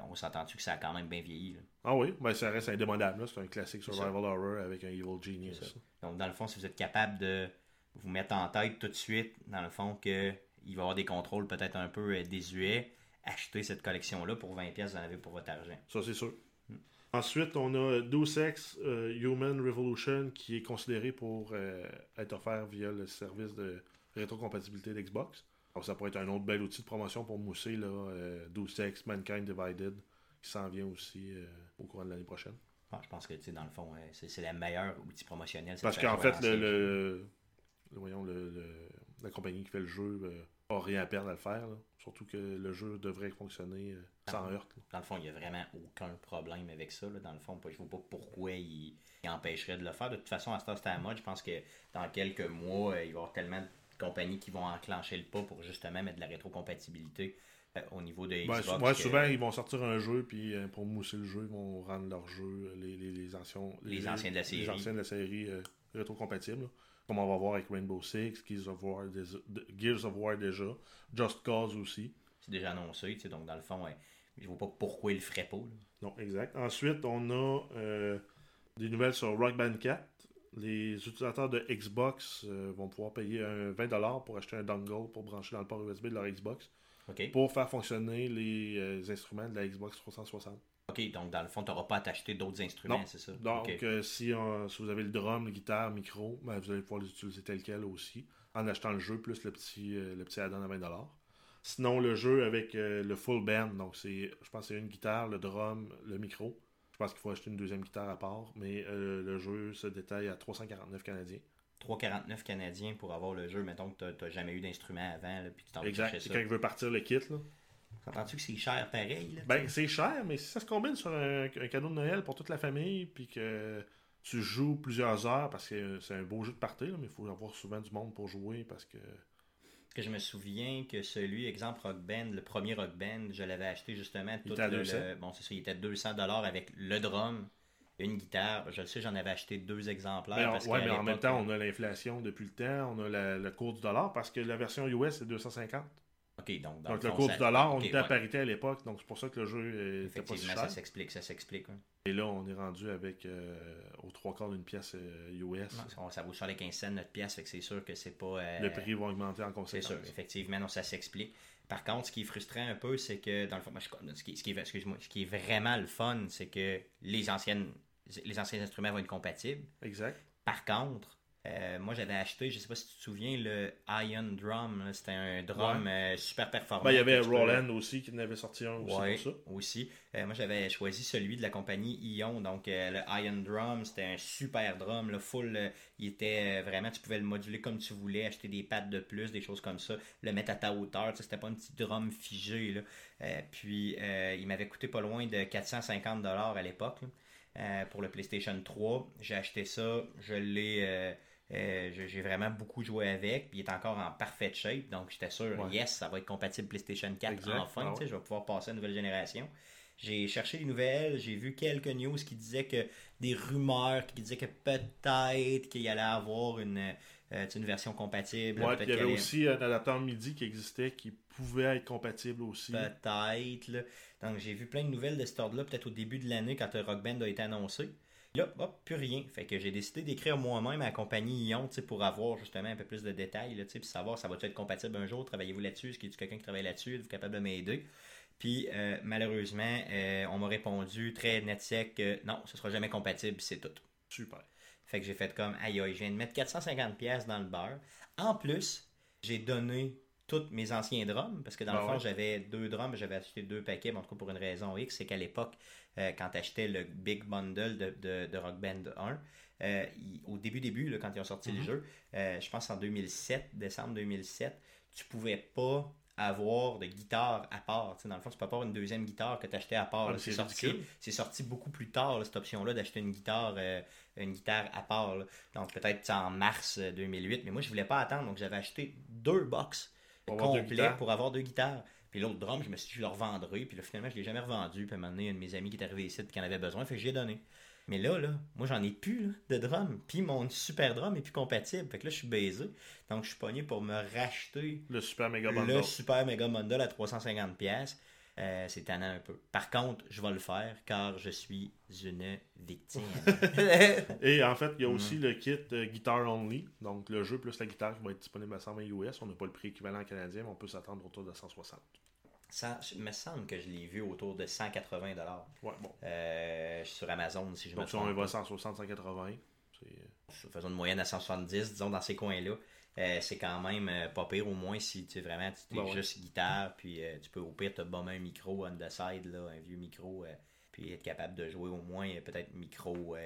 on s'entend-tu que ça a quand même bien vieilli. là? Ah oui, ben, ça reste indémodable. C'est un classique survival horror avec un Evil Genius. Donc, dans le fond, si vous êtes capable de vous mettre en tête tout de suite, dans le fond, qu'il va y avoir des contrôles peut-être un peu euh, désuets, achetez cette collection-là pour 20$, pièces, vous en avez pour votre argent. Ça, c'est sûr. Hmm. Ensuite, on a Deus Ex euh, Human Revolution qui est considéré pour euh, être offert via le service de rétrocompatibilité d'Xbox. Alors, ça pourrait être un autre bel outil de promotion pour mousser là, euh, Deus Ex Mankind Divided qui s'en vient aussi euh, au courant de l'année prochaine. Bon, je pense que, tu sais, dans le fond, euh, c'est la meilleure outil promotionnel. Parce qu'en fait, le, le- le- voyons, le- le- la compagnie qui fait le jeu euh, a rien à perdre à le faire. là. Surtout que le jeu devrait fonctionner euh, sans Ah. heurte. Dans le fond, il n'y a vraiment aucun problème avec ça. là. Dans le fond, je ne vois pas pourquoi il, il empêcherait de le faire. De toute façon, à ce stade, à mode. Je pense que dans quelques mois, euh, il va y avoir tellement de compagnies qui vont enclencher le pas pour justement mettre de la rétrocompatibilité euh, au niveau de Ben, Xbox. souvent, ils vont sortir un jeu, puis euh, pour mousser le jeu, ils vont rendre leur jeu, euh, les, les, les anciens, Les anciens de la série. Les anciens de la série rétrocompatibles. Comme on va voir avec Rainbow Six, Gears of War, des- de- Gears of War déjà, Just Cause aussi. C'est déjà annoncé. tu sais, Donc, dans le fond, je ne vois pas pourquoi il le ferait pas. là. Non, exact. Ensuite, on a des nouvelles sur Rock Band 4. Les utilisateurs de Xbox euh, vont pouvoir payer un 20$ pour acheter un dongle pour brancher dans le port USB de leur Xbox pour faire fonctionner les euh, instruments de la Xbox 360. OK, donc dans le fond, tu n'auras pas à t'acheter d'autres instruments, c'est ça? Donc, euh, si, si vous avez le drum, la guitare, le micro, ben, vous allez pouvoir les utiliser tel quel aussi, en achetant le jeu plus le petit, le petit add-on à 20$. Sinon, le jeu avec le full band, donc c'est, je pense que c'est une guitare, le drum, le micro. Je pense qu'il faut acheter une deuxième guitare à part, mais euh, le jeu se détaille à 349 canadiens. 3,49 canadiens pour avoir le jeu, mettons que t'as- t'as jamais eu d'instrument avant, là, puis que t'en Exact. ça. quand il veut partir le kit, là. Comprends-tu que c'est cher pareil? Là? Ben, c'est cher, mais si ça se combine sur un, un cadeau de Noël pour toute la famille, puis que tu joues plusieurs heures, parce que c'est un beau jeu de party, là, mais il faut avoir souvent du monde pour jouer, parce que... que je me souviens que celui, exemple Rock Band, le premier Rock Band, je l'avais acheté justement. Il tout était à le- 200. le- bon, c'est ça, il était 200 avec le drum, une guitare. Je le sais, j'en avais acheté deux exemplaires. Mais, parce ouais, mais en même temps, on a l'inflation depuis le temps, on a la- le cours du dollar, parce que la version US, c'est 250. Ok, donc, dans Donc le cours du dollar, on était à parité à l'époque, donc c'est pour ça que le jeu était pas si ça s'explique, ça s'explique. Et là, on est rendu avec euh, aux trois quarts d'une pièce euh, US. Non, ça vaut sur les 15 cents notre pièce, fait que c'est sûr que c'est pas. euh, Le prix va augmenter en C'est conséquence. sûr, effectivement, non, ça s'explique. Par contre, ce qui est frustrant un peu, c'est que, dans le fond, je- ce, qui, ce, qui est, ce qui est vraiment le fun, c'est que les, anciennes, les anciens instruments vont être compatibles. Exact. Par contre, euh, moi, j'avais acheté, je sais pas si tu te souviens, le Iron Drum. C'était un drum euh, super performant. Ben, il y avait peux- Roland aussi qui en avait sorti un aussi Ouais, pour ça. aussi. Euh, moi, j'avais choisi celui de la compagnie Ion. Donc, le Iron Drum, c'était un super drum. Le full, il était vraiment, tu pouvais le moduler comme tu voulais, acheter des pattes de plus, des choses comme ça, le mettre à ta hauteur. Tu sais, C'était pas un petit drum figé. Là. Puis, il m'avait coûté pas loin de 450$ à l'époque. pour le PlayStation 3, j'ai acheté ça, je l'ai. Euh, j'ai vraiment beaucoup joué avec, puis il est encore en parfaite shape, donc j'étais sûr, Ouais. yes, ça va être compatible PlayStation 4 Exact, enfin, ah tu sais, ouais. je vais pouvoir passer à une nouvelle génération. J'ai cherché les nouvelles, j'ai vu quelques news qui disaient que des rumeurs qui disaient que peut-être qu'il allait avoir une, euh, une version compatible. Ouais, puis il y avait aussi un adaptateur MIDI qui existait qui pouvait être compatible aussi. Peut-être. Donc, j'ai vu plein de nouvelles de cet ordre-là, peut-être au début de l'année, quand Rock Band a été annoncé. Là, hop, plus rien. Fait que j'ai décidé d'écrire moi-même à la compagnie Ion, pour avoir justement un peu plus de détails, là, puis savoir ça va être compatible un jour, travaillez-vous là-dessus, est-ce qu'il y a quelqu'un qui travaille là-dessus, êtes-vous capable de m'aider? Puis, euh, malheureusement, euh, on m'a répondu très net sec que non, ce sera jamais compatible, c'est tout. Super. Fait que j'ai fait comme, aïe aïe, je viens de mettre 450$ pièces dans le beurre. En plus, j'ai donné tous mes anciens drums, parce que dans Ben le fond, ouais. j'avais deux drums, j'avais acheté deux paquets, mais en tout cas pour une raison X, c'est qu'à l'époque, euh, quand tu achetais le Big Bundle de, de, de Rock Band 1, euh, il- au début, début, là, quand ils ont sorti Mhm. le jeu, euh, je pense en 2007, décembre 2007, tu pouvais pas avoir de guitare à part. Dans le fond, tu peux pas avoir une deuxième guitare que tu achetais à part. Ah, c'est sorti, sorti beaucoup plus tard, là, cette option-là, d'acheter une guitare euh, une guitare à part. là. Donc peut-être en mars euh, 2008. Mais moi, je voulais pas attendre. Donc j'avais acheté deux box Pour avoir guitares. pour avoir deux guitares. Puis l'autre drum, je me suis dit, je le revendrai. Puis là, finalement, je l'ai jamais revendu. Puis à un moment donné, un de mes amis qui est arrivé ici et qui en avait besoin, fait que j'ai donné. Mais là, là, moi, j'en ai plus là, de drum. Puis mon super drum est plus compatible. Fait que là, je suis baisé. Donc, je suis pogné pour me racheter Le Super Mega le Bundle. super méga bundle à 350$. Pièces c'est tannant un peu. Par contre, je vais le faire car je suis une victime. Et en fait, il y a Mhm. aussi le kit euh, Guitar Only. Donc le jeu plus la guitare qui va être disponible à 120 US. On n'a pas le prix équivalent canadien, mais on peut s'attendre autour de 160. Ça il me semble que je l'ai vu autour de 180$. Ouais, bon. Euh, sur Amazon, si je me Donc si on trompe. va pas. 160, 180, c'est... euh, Faisons une moyenne à 170, disons, dans ces coins-là. Euh, c'est quand même euh, pas pire, au moins si tu vraiment tu t'es Ben ouais. juste guitare, puis euh, tu peux au pire te bomber un micro on the side, là, un vieux micro, puis être capable de jouer au moins peut-être micro.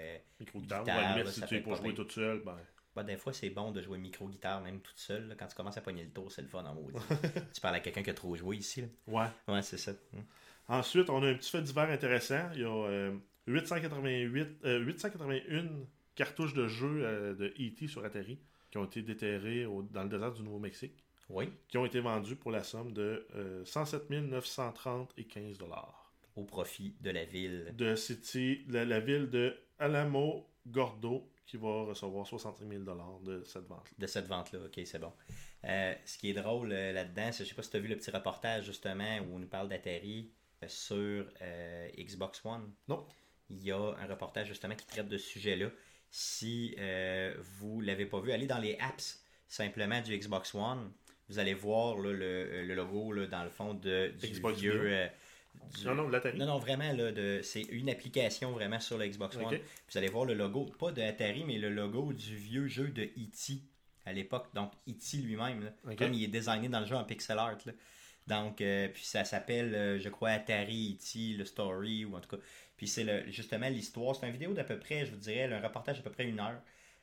Micro-guitare. Guitare, ou à la limite, là, si ça tu es pour jouer pire. toute seule, ben... bah, des fois, c'est bon de jouer micro-guitare même toute seule. là. Quand tu commences à pogner le tour, c'est le fun en maudit. tu parles à quelqu'un qui a trop joué ici. Là. Ouais. Ouais, c'est ça. Hum. Ensuite, on a un petit fait divers intéressant. Il y a euh, 888, euh, 881 cartouches de euh, de E.T. sur Atari qui ont été déterrés au- dans le désert du Nouveau-Mexique, Oui, qui ont été vendus pour la somme de euh, 107 930 et 15 dollars. au profit de la ville. De City, la, la ville de Alamo Gordo, qui va recevoir 65 000 dollars de cette vente. de cette vente-là. Ok, c'est bon. Euh, ce qui est drôle euh, là-dedans, c'est, je sais pas si tu as vu le petit reportage justement où on nous parle d'Atari euh, sur euh, Xbox One. Non. Il y a un reportage justement qui traite de ce sujet-là. Si euh, vous l'avez pas vu, allez dans les apps simplement du Xbox One. Vous allez voir là, le, le logo là, dans le fond de, du Xbox vieux. Euh, du- Non, non, de l'Atari. non, non, vraiment, là, de, c'est une application vraiment sur le Xbox One. Vous allez voir le logo, pas de Atari, mais le logo du vieux jeu de E.T. à l'époque. Donc, E.T. lui-même, comme il est designé dans le jeu en pixel art. là. Donc, euh, puis ça s'appelle, euh, je crois, Atari E.T., le story, ou en tout cas. Puis c'est le, justement l'histoire. C'est une vidéo d'à peu près, je vous dirais, un reportage d'à peu près une heure,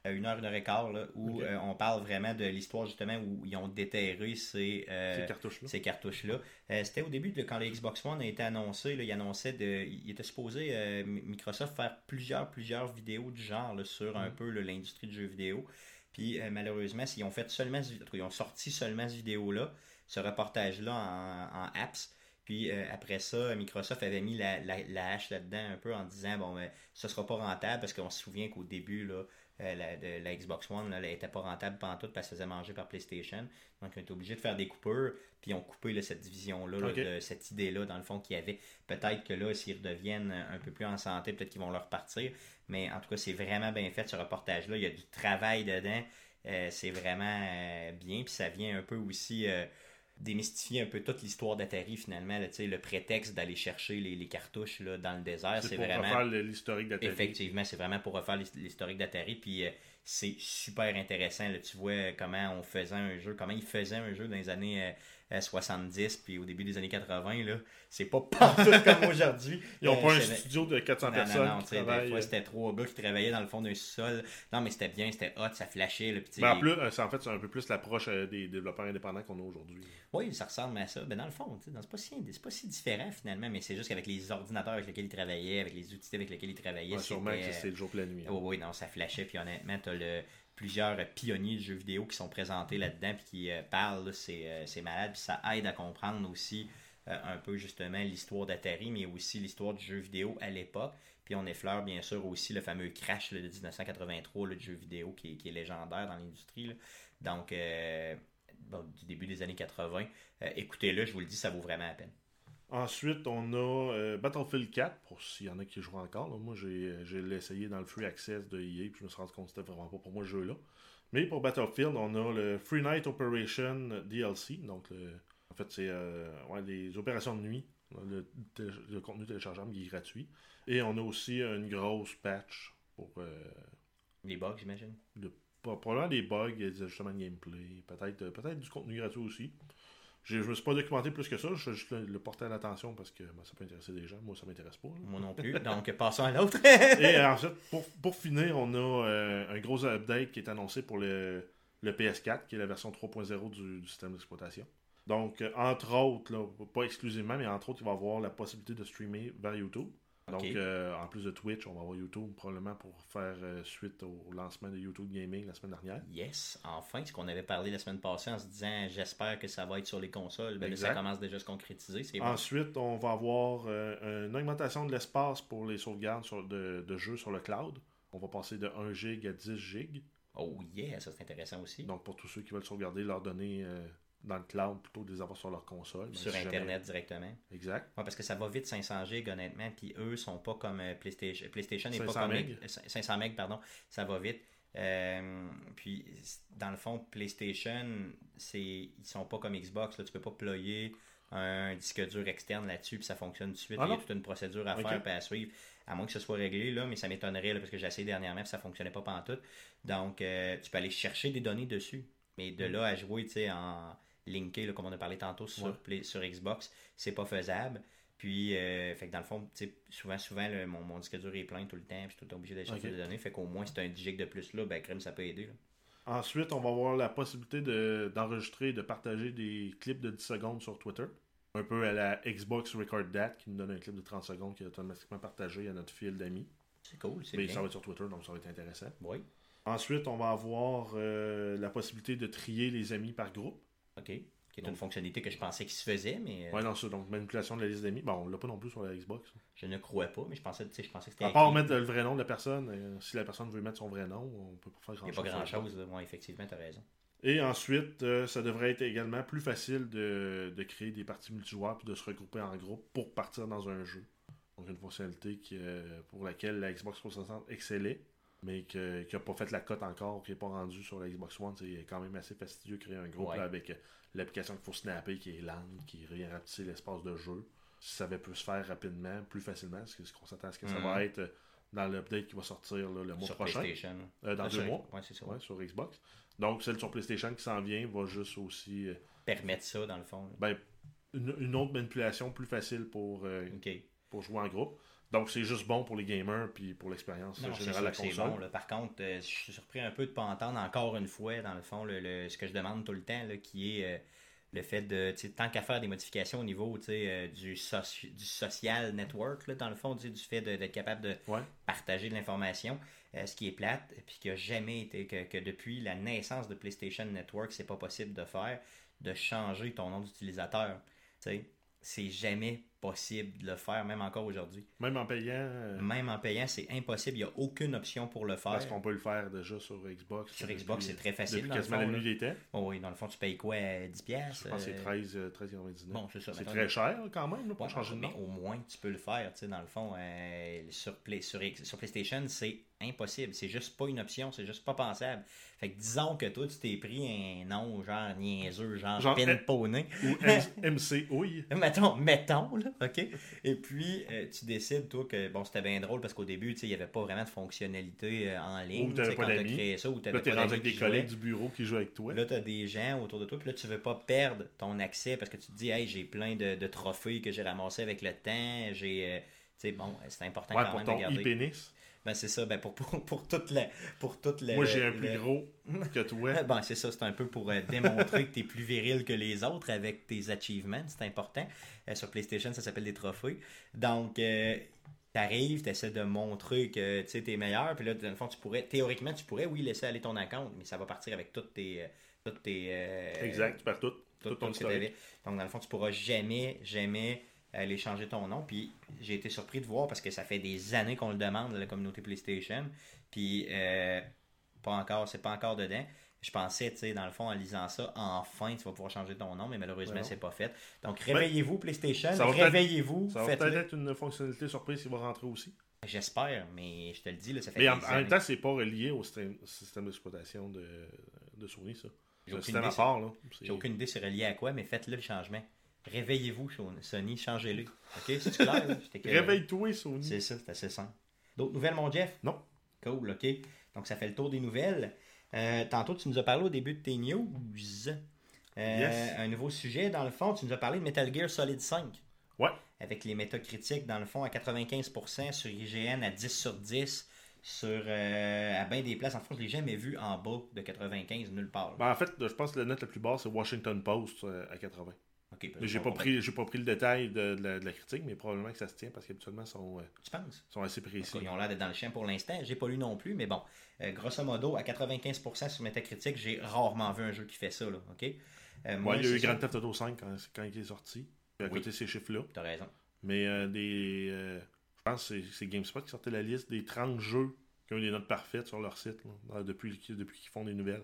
euh, une heure, une heure et quart, là, où euh, on parle vraiment de l'histoire, justement, où ils ont déterré ces, euh, Ces cartouches-là. ces cartouches-là. Euh, C'était au début de quand le Xbox One a été annoncé. Là, il annonçait de. Il était supposé Mi- Microsoft faire plusieurs, plusieurs vidéos du genre là, sur un Mhm. peu l'industrie du jeu vidéo. Puis malheureusement, ils ont fait seulement ils ont sorti seulement ce vidéo-là, ce reportage-là en, en apps. Puis euh, après ça, Microsoft avait mis la, la, la hache là-dedans un peu en disant bon ben, ce sera pas rentable parce qu'on se souvient qu'au début là, euh, la, de, la Xbox One là, elle était pas rentable pendant tout parce qu'elle se faisait manger par PlayStation. Donc on était obligé de faire des coupures, puis ils ont coupé là, cette division-là, là, Ok. de cette idée-là, dans le fond, qu'il y avait. Peut-être que là, s'ils redeviennent un peu plus en santé, peut-être qu'ils vont leur partir. Mais en tout cas, c'est vraiment bien fait ce reportage-là. Il y a du travail dedans. Euh, c'est vraiment euh, bien. Puis ça vient un peu aussi euh, démystifier un peu toute l'histoire d'Atari finalement. là, le prétexte d'aller chercher les, les cartouches là, dans le désert, C'est c'est pour vraiment. refaire l'historique d'Atari. Effectivement, c'est vraiment pour refaire l'his- l'historique d'Atari. Puis euh, c'est super intéressant. Là, tu vois comment on faisait un jeu, comment ils faisaient un jeu dans les années euh, 70 puis au début des années 80. Là, c'est pas partout comme aujourd'hui. Ils n'ont Euh, pas un studio de 400 non, personnes non, non, qui des fois c'était trois gars qui travaillaient dans le fond d'un sol. Non, mais c'était bien, c'était hot, ça flashait. Là, Ben, en plus, euh, c'est en fait c'est un peu plus l'approche euh, des développeurs indépendants qu'on a aujourd'hui. Oui, ça ressemble à ça. Ben, dans le fond, c'est pas, si, c'est pas si différent finalement, mais c'est juste qu'avec les ordinateurs avec lesquels ils travaillaient, avec les outils avec lesquels ils travaillaient, Ouais, sûrement que c'est le jour la nuit. hein. Oui, oui, non, ça flashait. Puis honnêtement, tu as le, plusieurs pionniers de jeux vidéo qui sont présentés là-dedans puis qui euh, parlent. euh, c'est malade. Puis ça aide à comprendre aussi euh, un peu justement l'histoire d'Atari, mais aussi l'histoire du jeu vidéo à l'époque. Puis on effleure bien sûr aussi le fameux crash de 1983 là, du jeu vidéo qui est, légendaire dans l'industrie. Donc, du début des années 80. Euh, Écoutez-le, je vous le dis, ça vaut vraiment la peine. Ensuite, on a euh, Battlefield 4, pour s'il y en a qui jouent encore. là. Moi, j'ai euh, j'ai essayé dans le Free Access de EA, puis je me suis rendu compte que c'était vraiment pas pour moi le jeu-là. Mais pour Battlefield, on a le Free Night Operation DLC. Donc, le- en fait, c'est euh, ouais, les opérations de nuit. Le, le contenu téléchargeable qui est gratuit. Et on a aussi une grosse patch pour euh, Les bugs, j'imagine. Pas- Probablement des bugs, des ajustements de gameplay, peut-être euh, peut-être du contenu gratuit aussi. Je me suis pas documenté plus que ça, je vais juste le, le porter à l'attention parce que ben, ça peut intéresser des gens. Moi, ça m'intéresse pas. là. Moi non plus. Donc, passons à l'autre. Et euh, ensuite, pour, pour finir, on a euh, un gros update qui est annoncé pour le, le PS4, qui est la version 3.0 du, du système d'exploitation. Donc, euh, entre autres, là, pas exclusivement, mais entre autres, il va y avoir la possibilité de streamer vers YouTube. Donc, euh, en plus de Twitch, on va avoir YouTube probablement pour faire euh, suite au lancement de YouTube Gaming la semaine dernière. Yes, enfin, ce qu'on avait parlé la semaine passée en se disant j'espère que ça va être sur les consoles, ben là, ça commence déjà à se concrétiser. Bon. Ensuite, on va avoir euh, une augmentation de l'espace pour les sauvegardes sur- de, de jeux sur le cloud. On va passer de 1 gig à 10 gig. Oh yeah, ça c'est intéressant aussi. Donc, pour tous ceux qui veulent sauvegarder leurs données dans le cloud plutôt que de les avoir sur leur console. Sur si jamais- Internet directement. Exact. Ouais, parce que ça va vite 500 GB honnêtement, puis eux sont pas comme euh, PlayStation. PlayStation n'est pas 500 comme meg. euh, 500 MB, pardon, ça va vite. Euh, puis dans le fond, PlayStation, c'est ils sont pas comme Xbox. Là, tu peux pas ployer un disque dur externe là-dessus, puis ça fonctionne tout de suite. Ah Il y a toute une procédure à faire puis à suivre. À moins que ce soit réglé, là, mais ça m'étonnerait parce que j'ai essayé dernièrement puis ça fonctionnait pas pantoute. Donc, euh, tu peux aller chercher des données dessus. Mais de là à jouer, tu sais, en linké, là, comme on a parlé tantôt sur, Ouais. Play- sur Xbox, c'est pas faisable. Puis, euh, fait que dans le fond, souvent, souvent, mon, mon disque dur est plein tout le temps, puis je suis tout le temps obligé d'aller chercher Ok. des données. Fait qu'au moins, c'est un 10 gigs de plus là, ben, crème, ça peut aider. là. Ensuite, on va avoir la possibilité de- d'enregistrer et de partager des clips de 10 secondes sur Twitter. Un peu à la Xbox Record Dat qui nous donne un clip de 30 secondes qui est automatiquement partagé à notre fil d'amis. C'est cool, c'est Mais bien. ça va être sur Twitter, donc ça va être intéressant. Oui, Ensuite, on va avoir euh, la possibilité de trier les amis par groupe. Ok. Qui est Donc- une fonctionnalité que je pensais qu'il se faisait, mais euh, Ouais, non, ça, donc manipulation de la liste d'amis. Bon, on l'a pas non plus sur la Xbox. je ne crois pas, mais je pensais, je pensais que c'était À part mettre le vrai nom de la personne, euh, si la personne veut mettre son vrai nom, on peut pas faire Il grand n'y a pas grand chose, là. Ouais, effectivement, tu as raison. Et ensuite, euh, ça devrait être également plus facile de, de créer des parties multijoueurs puis de se regrouper en groupe pour partir dans un jeu. Donc une fonctionnalité qui, euh, pour laquelle la Xbox 360 excellait, mais que- qui n'a pas fait la cote encore, qui n'est pas rendue sur la Xbox One. C'est quand même assez fastidieux de créer un groupe Ouais. là, avec euh, l'application qu'il faut snapper, qui est lente, qui rapetisser l'espace de jeu. Si ça avait pu se faire rapidement, plus facilement, parce que ce qu'on s'attend à ce que ça Mhm. va être euh, dans l'update qui va sortir là, le mois sur prochain, PlayStation. euh, dans Ah, deux sur- mois, Ouais, ça. ouais, sur Xbox. Donc celle sur PlayStation qui s'en vient va juste aussi... euh, Permettre ça, dans le fond. ben, une, une autre manipulation plus facile pour, euh, pour jouer en groupe. Donc, c'est juste bon pour les gamers puis pour l'expérience générale de la console. bon. là. Par contre, euh, je suis surpris un peu de ne pas entendre encore une fois, dans le fond, le, le- ce que je demande tout le temps, là, qui est euh, le fait de, tant qu'à faire des modifications au niveau euh, du, soci- du social network, là, dans le fond, du fait d'être capable de Ouais. partager de l'information, ce qui est plate, puis qui a jamais été, que, que depuis la naissance de PlayStation Network, c'est pas possible de faire, de changer ton nom d'utilisateur. C'est jamais possible de le faire, même encore aujourd'hui. Même en payant, euh, Même en payant, c'est impossible. Il n'y a aucune option pour le faire. parce qu'on peut le faire déjà sur Xbox. Sur Xbox, c'est très facile, Depuis le quasiment fond, la nuit des temps. Oh oui, dans le fond, tu payes quoi 10 pièces Je pense que c'est 13, euh, 13,99. Bon, c'est ça. C'est très cher quand même là, pour Ouais, changer de mais nom. au moins, tu peux le faire. Tu sais, dans le fond, euh, sur, Play- sur, sur PlayStation, c'est impossible. C'est juste pas une option. C'est juste pas pensable. Fait que disons que toi, tu t'es pris un nom genre niaiseux, genre, Genre, poney. Ou MC Ouille. Mettons, mettons, là, OK? Et puis, euh, tu décides, toi, que, bon, c'était bien drôle parce qu'au début, tu sais, il n'y avait pas vraiment de fonctionnalité euh, en ligne. Ou tu t'avais pas t'as d'amis. ça, ou t'avais Là, t'es rendu avec des collègues jouaient. du bureau qui jouent avec toi. Là, tu as des gens autour de toi, puis là, tu veux pas perdre ton accès parce que tu te dis, hey, j'ai plein de, de trophées que j'ai ramassés avec le temps. J'ai. euh, tu sais, bon, c'est important Ouais, quand pour même ton de garder. e-pénis. Ben, c'est ça, ben, pour, pour, pour toute la. Pour toute la Moi, j'ai un plus gros que toi. Ben, c'est ça, c'est un peu pour euh, démontrer que tu es plus viril que les autres avec tes achievements, c'est important. Euh, sur PlayStation, ça s'appelle des trophées. Donc, euh, t'arrives, t'essaies de montrer que tu es meilleur, puis là, dans le fond, tu pourrais, théoriquement, tu pourrais, oui, laisser aller ton compte, mais ça va partir avec toutes tes. euh, toutes tes Exact, tu perds tout. tout, Tout ton tout. Donc, dans le fond, tu pourras jamais, jamais aller changer ton nom. Puis, j'ai été surpris de voir parce que ça fait des années qu'on le demande à la communauté PlayStation. Puis, euh, pas encore, c'est pas encore dedans. Je pensais, tu sais, dans le fond, en lisant ça, enfin, tu vas pouvoir changer ton nom, mais malheureusement, Ouais, c'est pas fait. Donc, réveillez-vous, PlayStation, réveillez-vous, Ça va peut-être être une fonctionnalité surprise qui va rentrer aussi. J'espère, mais je te le dis, là, ça fait Mais en, même temps, c'est pas relié au système, système d'exploitation de, de Sony, ça. J'ai aucune idée, part, là. J'ai aucune idée c'est relié à quoi, mais faites-le le changement. Réveillez-vous, Sony, changez-le. OK, c'est clair? Réveille-toi, Sony. C'est ça, c'est assez simple. D'autres nouvelles, mon Jeff? Non. Cool, OK. Donc, ça fait le tour des nouvelles. Euh, tantôt, tu nous as parlé au début de tes news. Euh, Yes. Un nouveau sujet, dans le fond, tu nous as parlé de Metal Gear Solid 5. Ouais. Avec les métacritiques, dans le fond, à 95%, sur IGN à 10 sur 10, sur, euh, à bien des places. En fait, je ne l'ai jamais vu en bas de 95, nulle part. Ben, en fait, je pense que la note la plus basse, c'est Washington Post à 80. OK, Mais j'ai pas pris, j'ai pas pris le détail de, de la, de la critique, mais probablement que ça se tient parce qu'habituellement, ils sont, euh, Tu penses? sont assez précis. Ils ont l'air d'être dans le champ pour l'instant. J'ai pas lu non plus, mais bon. Euh, grosso modo, à 95% sur Metacritic, j'ai rarement vu un jeu qui fait ça. Là, OK? Euh, moi, Ouais, il y a eu Grand. Theft Auto 5 quand, quand il est sorti. À Oui. côté de ces chiffres-là. T'as raison. Mais euh, des. je pense que c'est- GameSpot qui sortait la liste des 30 jeux qui ont eu des notes parfaites sur leur site là, depuis, depuis qu'ils font des nouvelles.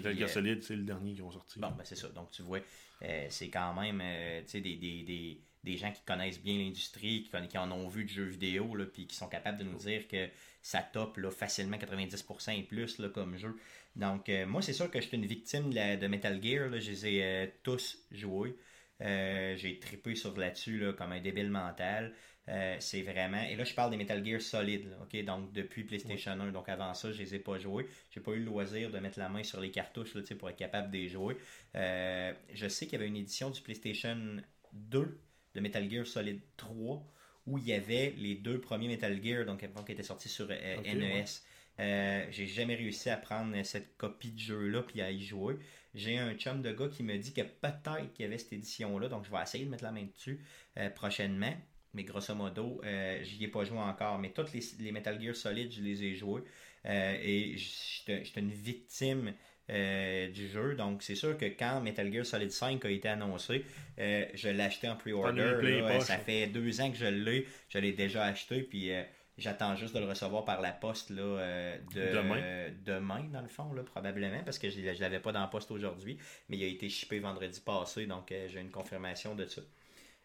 Metal Gear euh, Solid, c'est le dernier qu'ils ont sorti. Bon, ben c'est ça. Donc, tu vois, euh, c'est quand même euh, des, des, des, des gens qui connaissent bien l'industrie, qui, qui en ont vu de jeux vidéo, là, puis qui sont capables de nous dire que ça top là, facilement 90% et plus là, comme jeu. Donc, euh, moi, c'est sûr que je suis une victime de, la- de Metal Gear. Là. Je les ai tous joués. J'ai trippé sur là-dessus là, comme un débile mental. Euh, c'est vraiment. Et là, je parle des Metal Gear Solid, là, ok? Donc, depuis PlayStation 1. Donc, avant ça, je les ai pas joués. J'ai pas eu le loisir de mettre la main sur les cartouches là, pour être capable de les jouer. Euh, je sais qu'il y avait une édition du PlayStation 2 de Metal Gear Solid 3 où il y avait les deux premiers Metal Gear, donc qui étaient sortis sur euh, NES. ouais. Euh, j'ai jamais réussi à prendre cette copie de jeu-là puis à y jouer. J'ai un chum de gars qui me dit que peut-être qu'il y avait cette édition-là, donc je vais essayer de mettre la main dessus euh, prochainement. Mais grosso modo, euh, j'y ai pas joué encore. Mais toutes les, les Metal Gear Solid, je les ai joués. Euh, et j'étais une victime euh, du jeu. Donc c'est sûr que quand Metal Gear Solid 5 a été annoncé, euh, je l'ai acheté en pre-order. Ça fait deux ans que je l'ai. Je l'ai déjà acheté. Puis euh, j'attends juste de le recevoir par la poste là, euh, de, Demain. euh, demain, dans le fond, là, probablement. Parce que je ne l'avais pas dans la poste aujourd'hui. Mais il a été shippé vendredi passé. Donc euh, j'ai une confirmation de ça.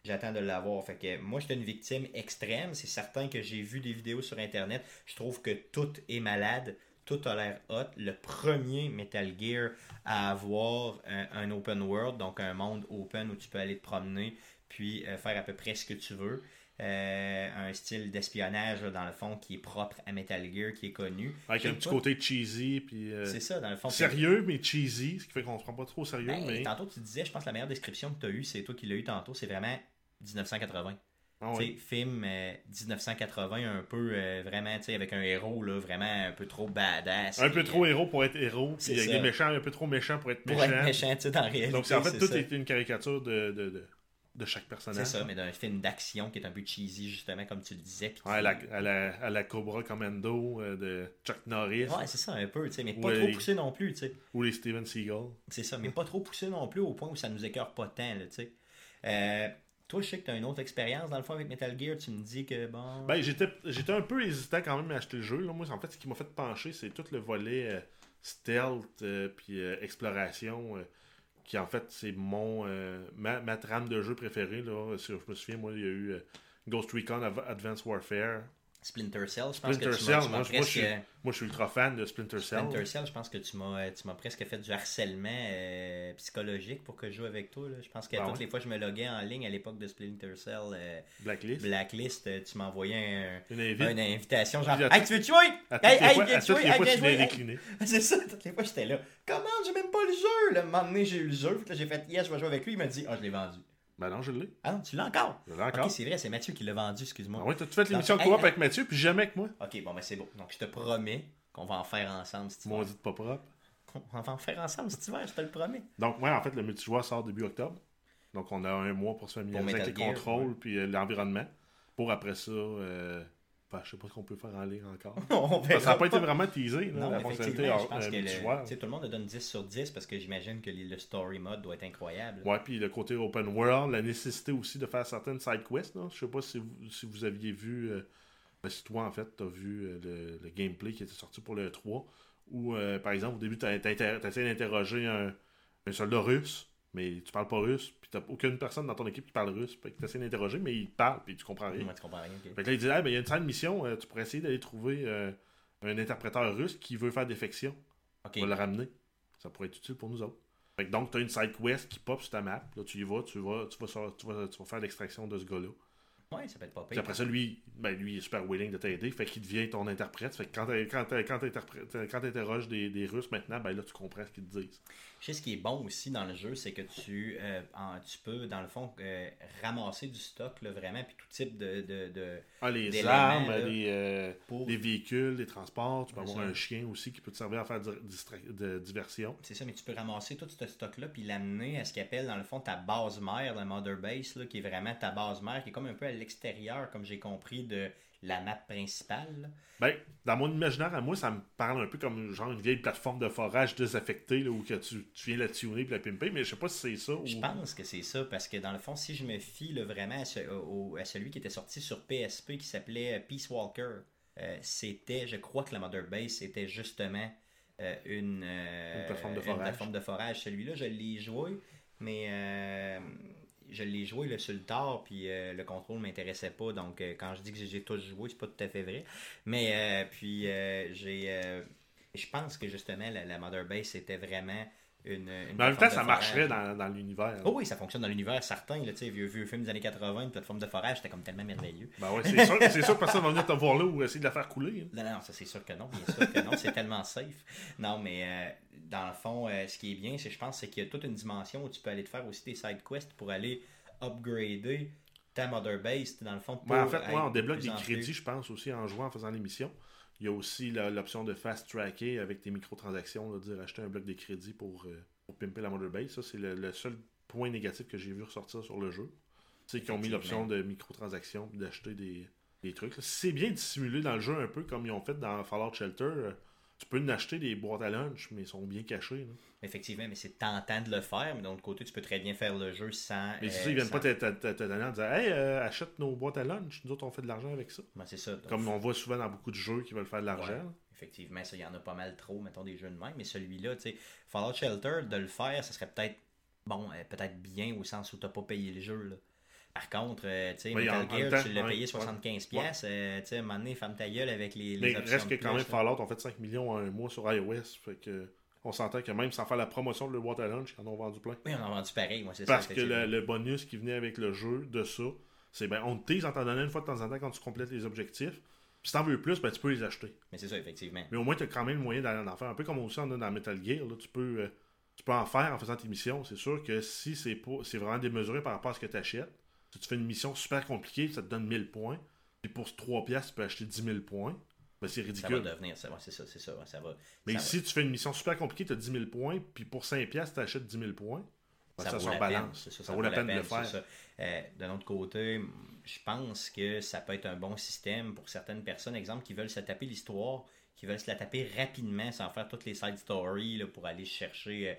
J'attends de l'avoir. Fait que moi, j'étais une victime extrême. C'est certain que j'ai vu des vidéos sur Internet. Je trouve que tout est malade. Tout a l'air hot. Le premier Metal Gear à avoir un, un open world, donc un monde open où tu peux aller te promener, puis euh, faire à peu près ce que tu veux. Euh, un style d'espionnage, dans le fond, qui est propre à Metal Gear, qui est connu. Avec un petit pas- côté cheesy, puis euh, C'est ça, dans le fond. sérieux, mais cheesy, ce qui fait qu'on se prend pas trop au sérieux. Ben, mais... Tantôt, tu disais, je pense que la meilleure description que tu as eue, c'est toi qui l'as eu tantôt, c'est vraiment 1980. Ah film euh, 1980, un peu euh, vraiment, tu sais, avec un héros, là, vraiment un peu trop badass. Un peu trop euh, héros pour être héros, puis avec des méchants un peu trop méchants pour être Pour méchants. être méchant, tu sais, dans la réalité. Donc, c'est en fait, tout ça. est une caricature de, de, de, de chaque personnage. C'est ça, mais d'un film d'action qui est un peu cheesy, justement, comme tu le disais. Ouais, à, la, à, la, à la Cobra Commando euh, de Chuck Norris Ouais, c'est ça, un peu, tu sais, mais pas trop poussé non plus, tu sais. ou les Steven Seagal. C'est ça, mais pas trop poussé non plus au point où ça nous écœure pas tant, là, tu sais. Toi, je sais que tu as une autre expérience dans le fond avec Metal Gear. Tu me dis que bon. Ben, j'étais j'étais un peu hésitant quand même à acheter le jeu. Moi, en fait, ce qui m'a fait pencher, c'est tout le volet euh, stealth euh, puis euh, exploration. euh, qui en fait, c'est mon ma, ma trame de jeu préférée. Là. Si je me souviens, moi, il y a eu Ghost Recon Advanced Warfare. Splinter Cell, je pense Splinter que tu m'as- Cell, tu moi, je- moi, presque. je suis- Moi, je suis ultra fan de Splinter Cell. Splinter Cell, je pense que tu m'as, tu m'as presque fait du harcèlement euh, psychologique pour que je joue avec toi. Là. Je pense que Ah toutes ouais? les fois que je me loguais en ligne à l'époque de Splinter Cell euh, Blacklist? Blacklist, euh, tu m'envoyais un- Une invite? une invitation genre à Hey, tu veux jouer? Hey, hey, viens jouer, hey, viens jouer? C'est ça, toutes les fois j'étais là. Comment? J'ai même pas le jeu là, un moment donné, j'ai eu le jeu, puis là, j'ai fait yes, je vais jouer avec lui, il m'a dit ah, je l'ai vendu. Ben non, je l'ai. Ah non, tu l'as encore? Je l'ai encore. Ok, c'est vrai, c'est Mathieu qui l'a vendu, excuse-moi. Ah ouais, t'as-tu fait l'émission de coop avec Mathieu, puis jamais avec moi? Ok, bon, ben c'est bon. Donc je te promets qu'on va en faire ensemble cet hiver. Maudit pas propre. On va en faire ensemble cet hiver, je te le promets. Donc, ouais, en fait, le multijoueur sort début octobre. Donc, on a un mois pour se familiariser avec les contrôles puis euh, l'environnement. Pour après ça, euh, enfin, je sais pas ce qu'on peut faire en ligne encore. On que ça n'a pas été vraiment teasé, là, Non, la fonctionnalité je euh, pense que le, tu sais, tout le monde le donne 10 sur 10 parce que j'imagine que le story mode doit être incroyable. Ouais, puis le côté open world, la nécessité aussi de faire certaines side quests. Là. Je sais pas si vous, si vous aviez vu, euh, ben, si toi en fait, tu as vu euh, le, le gameplay qui était sorti pour le 3, où euh, par exemple au début, tu essayé d'interroger un, un soldat russe, mais tu parles pas russe, puis tu aucune personne dans ton équipe qui parle russe, puis tu essaies d'interroger, mais il parle, puis tu comprends rien. Moi, tu comprends rien. ok. Fait que là, il dit Ah, ben, il y a une salle de mission, euh, tu pourrais essayer d'aller trouver euh, un interpréteur russe qui veut faire défection. Ok. On va le ramener. Ça pourrait être utile pour nous autres. Fait que donc, tu as une side quest qui pop sur ta map. Là, tu y vas, tu vas, tu vas, tu vas, tu vas faire l'extraction de ce gars-là. Ouais, ça peut être pas Puis après ça, lui, ben, lui, il est super willing de t'aider. Fait qu'il devient ton interprète. Fait que quand t'interroges des, des Russes maintenant, ben là, tu comprends ce qu'ils te disent. Je sais ce qui est bon aussi dans le jeu, c'est que tu, euh, en- tu peux, dans le fond, euh, ramasser du stock, là, vraiment, puis tout type de. de, de- Ah, les armes, là, les, euh, pour... les véhicules, les transports. Tu peux avoir ça. un chien aussi qui peut te servir à faire de diversion. C'est ça, mais tu peux ramasser tout ce stock-là puis l'amener à ce qu'ils appellent dans le fond ta base mère, la Mother Base, là, qui est vraiment ta base mère, qui est comme un peu à l'extérieur, comme j'ai compris, de la map principale. Ben, dans mon imaginaire à moi, ça me parle un peu comme genre une vieille plateforme de forage désaffectée là, où que tu, tu viens la tuner et la pimper, mais je sais pas si c'est ça ou. Je pense que c'est ça, parce que dans le fond, si je me fie là, vraiment à, ce- au- à celui qui était sorti sur PSP qui s'appelait Peace Walker, euh, c'était, je crois que la Mother Base, c'était justement euh, une, euh, Une plateforme de forage. Celui-là, je l'ai joué, mais euh, je l'ai joué sur le tard, puis euh, le contrôle m'intéressait pas. Donc, euh, quand je dis que j'ai tous joué, c'est pas tout à fait vrai. Mais, euh, puis, j'ai. je pense que justement, la, la Mother Base, c'était vraiment une. une Mais en même temps, ça marcherait dans, dans l'univers. Oh oui, ça fonctionne dans l'univers certain. Là, vieux, vieux film des années 80, une plateforme de forage, c'était comme tellement merveilleux. Ben ouais, c'est sûr, c'est sûr que personne va venir te voir là ou essayer de la faire couler. hein. Non, non, ça c'est sûr que non, bien sûr que non, c'est tellement safe. Non, mais euh, dans le fond, euh, ce qui est bien, c'est je pense c'est qu'il y a toute une dimension où tu peux aller te faire aussi des side quests pour aller upgrader ta mother base, dans le fond. Pour Ouais, en fait, moi, on débloque des crédits, je pense, aussi en jouant, en faisant l'émission. Il y a aussi l'option de fast tracker avec tes microtransactions, là, dire acheter un bloc de crédits pour, euh, pour pimper la Mother Base. Ça, c'est le, le seul point négatif que j'ai vu ressortir sur le jeu. C'est qu'ils ont mis l'option de microtransactions d'acheter des, des trucs. C'est bien dissimulé dans le jeu, un peu comme ils ont fait dans Fallout Shelter. Euh, Tu peux en acheter des boîtes à lunch, mais ils sont bien cachés. là. Effectivement, mais c'est tentant de le faire, mais d'un autre côté, tu peux très bien faire le jeu sans. Mais c'est euh, ça, ils viennent pas te, donner en disant Hey, euh, achète nos boîtes à lunch. Nous autres, on fait de l'argent avec ça. Ben, c'est ça. Donc, Comme on voit souvent dans beaucoup de jeux qui veulent faire de l'argent. Ouais. Effectivement, ça, il y en a pas mal trop, mettons, des jeux de même. Mais celui-là, tu sais, Fallout Shelter, de le faire, ça serait peut-être, bon, euh, peut-être bien au sens où t'as pas payé le jeu, là. Par contre, euh, tu sais, Oui, en- Metal en Gear, tu l'as payé ouais. 75$, piastres, euh, tu sais, à un moment donné, ferme ta gueule avec les, les Mais options reste que quand plus, même là. Fallout, on fait 5 millions en un mois sur iOS. Fait que on s'entend que même sans faire la promotion de le Water Lunch, ils en ont vendu plein. Oui, on a vendu pareil, moi, c'est ça. Parce que le, le bonus qui venait avec le jeu de ça, c'est ben on te tease en t'en donnant une fois de temps en temps quand tu complètes les objectifs. Puis si t'en veux plus, ben tu peux les acheter. Mais c'est ça, effectivement. Mais au moins, tu as quand même le moyen d'aller en faire. Un peu comme aussi on a dans Metal Gear, là, tu peux. euh, tu peux en faire en faisant tes missions. C'est sûr que si c'est pas c'est vraiment démesuré par rapport à ce que tu achètes, si tu fais une mission super compliquée, ça te donne 1000 points. Puis pour 3 piastres, tu peux acheter 10 000 points. Ben, c'est Ça va ridicule. devenir, ça, ouais, c'est ça, c'est ça, ouais, ça va. Mais ça si tu fais une mission super compliquée, tu as 10 000 points, puis pour 5 piastres, tu achètes 10 000 points. ben, ça, vaut se la rebalance. peine, c'est Ça, vaut la peine de le faire. ça. Euh, D'un autre côté, je pense que ça peut être un bon système pour certaines personnes, exemple, qui veulent se taper l'histoire, qui veulent se la taper rapidement sans faire toutes les side stories là, pour aller chercher, euh,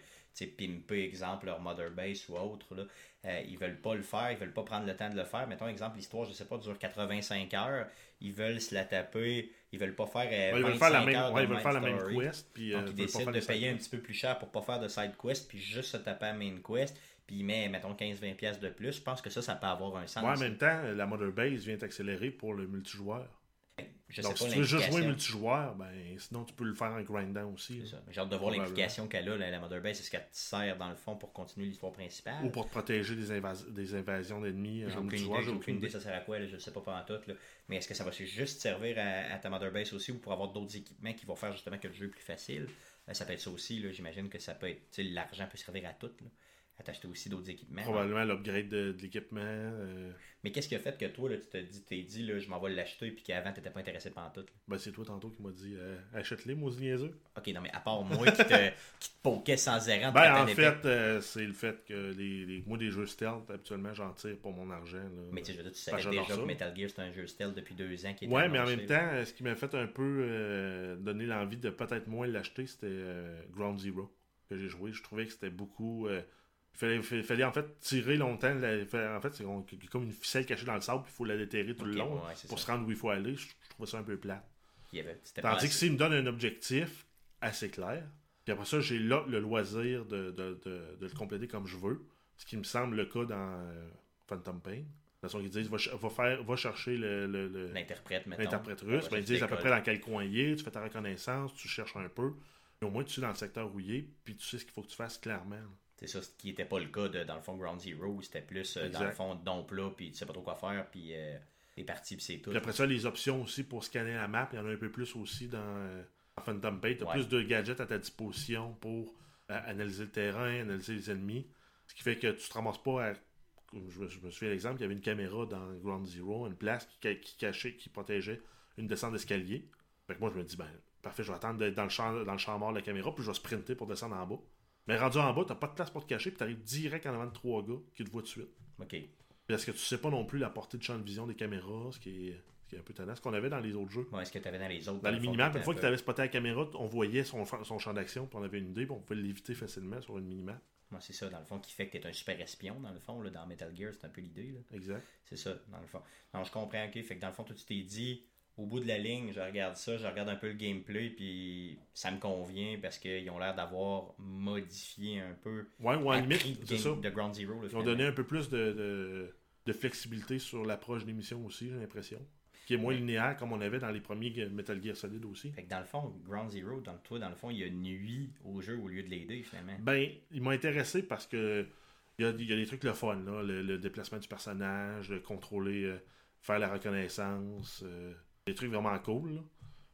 pimper, exemple, leur mother base ou autre. Là. Euh, ils veulent pas le faire, ils veulent pas prendre le temps de le faire. Mettons, exemple, l'histoire, je sais pas, dure 85 heures. Ils veulent se la taper, ils veulent pas faire. euh, Ouais, ils veulent 25 faire la même, ouais, ils veulent faire la même quest. Puis, euh, Donc, il veulent pas décide faire de payer un petit peu plus cher pour pas faire de side quest, puis juste se taper à main quest, puis met, mettons, 15-20$ piastres de plus. Je pense que ça, ça peut avoir un sens. Ouais, en même temps, la Mother Base vient t'accélérer pour le multijoueur. Je Donc, sais si pas tu veux juste jouer multijoueur, ben, sinon tu peux le faire en grindant aussi. C'est ça. J'ai hâte de voir l'implication qu'elle a, la, la Mother Base. Est-ce qu'elle te sert, dans le fond, pour continuer l'histoire principale? Ou pour te protéger des, invas- des invasions d'ennemis euh, J'ai en aucune multijoueur. idée, j'ai aucune idée ça sert à quoi, là, je sais pas pendant tout. Là. Mais est-ce que ça va juste servir à, à ta Mother Base aussi ou pour avoir d'autres équipements qui vont faire justement que le jeu est plus facile? Euh, ça peut être ça aussi, là. j'imagine que ça peut être. L'argent peut servir à tout. Là. À t'acheter aussi d'autres équipements. Probablement l'upgrade de, de l'équipement. euh, Mais qu'est-ce qui a fait que toi, là, tu t'es dit, t'es dit là, je m'en vais l'acheter, puis qu'avant, t'étais pas intéressé pendant tout? ben, c'est toi tantôt qui m'a dit euh, achète-les, maudit niaiseux. Ok, non, mais à part moi qui te, qui te poquais sans errant, Ben, en fait, euh, c'est le fait que les, les- moi, des jeux stealth, habituellement, j'en tire pour mon argent. Là. Mais tu sais, tu Parce savais déjà que. Metal Gear, c'est un jeu stealth depuis deux ans qui était Ouais, mais en même temps, ce qui m'a fait un peu donner l'envie de peut-être moins l'acheter, c'était Ground Zero que j'ai joué. Je trouvais que c'était beaucoup. Il fallait, fallait, en fait tirer longtemps. la- en fait, c'est comme une ficelle cachée dans le sable, puis il faut la déterrer tout le long ouais, pour ça. se rendre où il faut aller. Je, je trouvais ça un peu plat. Tandis que s'il me donne un objectif assez clair, puis après ça, j'ai là le loisir de, de, de- de le compléter comme je veux, ce qui me semble le cas dans euh, Phantom Pain. De toute façon, ils disent va, faire, va chercher le- le- le, l'interprète, l'interprète russe, ben, ils disent à peu près dans quel coin il est, tu fais ta reconnaissance, tu cherches un peu, mais au moins tu sais dans le secteur où il est, puis tu sais ce qu'il faut que tu fasses clairement. C'est ça, ce qui n'était pas le cas de, dans le fond, Ground Zero, où c'était plus, euh, dans le fond, don plat, puis tu sais pas trop quoi faire, puis euh, t'es parti, puis c'est tout. Puis après ça, les options aussi pour scanner la map, il y en a un peu plus aussi dans, euh, Phantom Pain. Tu as Ouais. plus de gadgets à ta disposition pour euh, analyser le terrain, analyser les ennemis. Ce qui fait que tu te ramasses pas à. Je me, je me souviens l'exemple, il y avait une caméra dans Ground Zero, une place qui, qui cachait, qui protégeait une descente d'escalier. Fait que moi, je me dis, ben, parfait, je vais attendre d'être dans le champ, dans le champ mort de la caméra, puis je vais sprinter pour descendre en bas. Mais rendu en bas, t'as pas de place pour te cacher, puis t'arrives direct en avant de trois gars qui te voient de suite. Ok. Est-ce que tu sais pas non plus la portée de champ de vision des caméras, ce qui est, ce qui est un peu tannant, ce qu'on avait dans les autres jeux? Bon, est-ce que t'avais dans les autres Dans les minimaps, une fois que peu- tu avais spoté la caméra, on voyait son, son champ d'action, puis on avait une idée, puis on pouvait l'éviter facilement sur une minimap. Ouais, c'est ça, dans le fond, qui fait que t'es un super espion, dans le fond, là, dans Metal Gear, c'est un peu l'idée. Exact. C'est ça, dans le fond. Non, je comprends, ok. Fait que dans le fond, toi, tu t'es dit, au bout de la ligne, je regarde ça, je regarde un peu le gameplay, puis ça me convient parce qu'ils ont l'air d'avoir modifié un peu. Ouais, ou en appris limite, de c'est game- ça. de Ground Zero. là, Ils ont donné un peu plus de, de, de flexibilité sur l'approche des missions aussi, j'ai l'impression. Qui est moins linéaire comme on avait dans les premiers Metal Gear Solid aussi. Fait que dans le fond, Ground Zero, dans le, toi, dans le fond, il y a nuit au jeu au lieu de l'aider, finalement. Ben, il m'a intéressé parce que il y a, il y a des trucs le fun, là. Le, le déplacement du personnage, le contrôler, euh, faire la reconnaissance, euh, des trucs vraiment cool. là.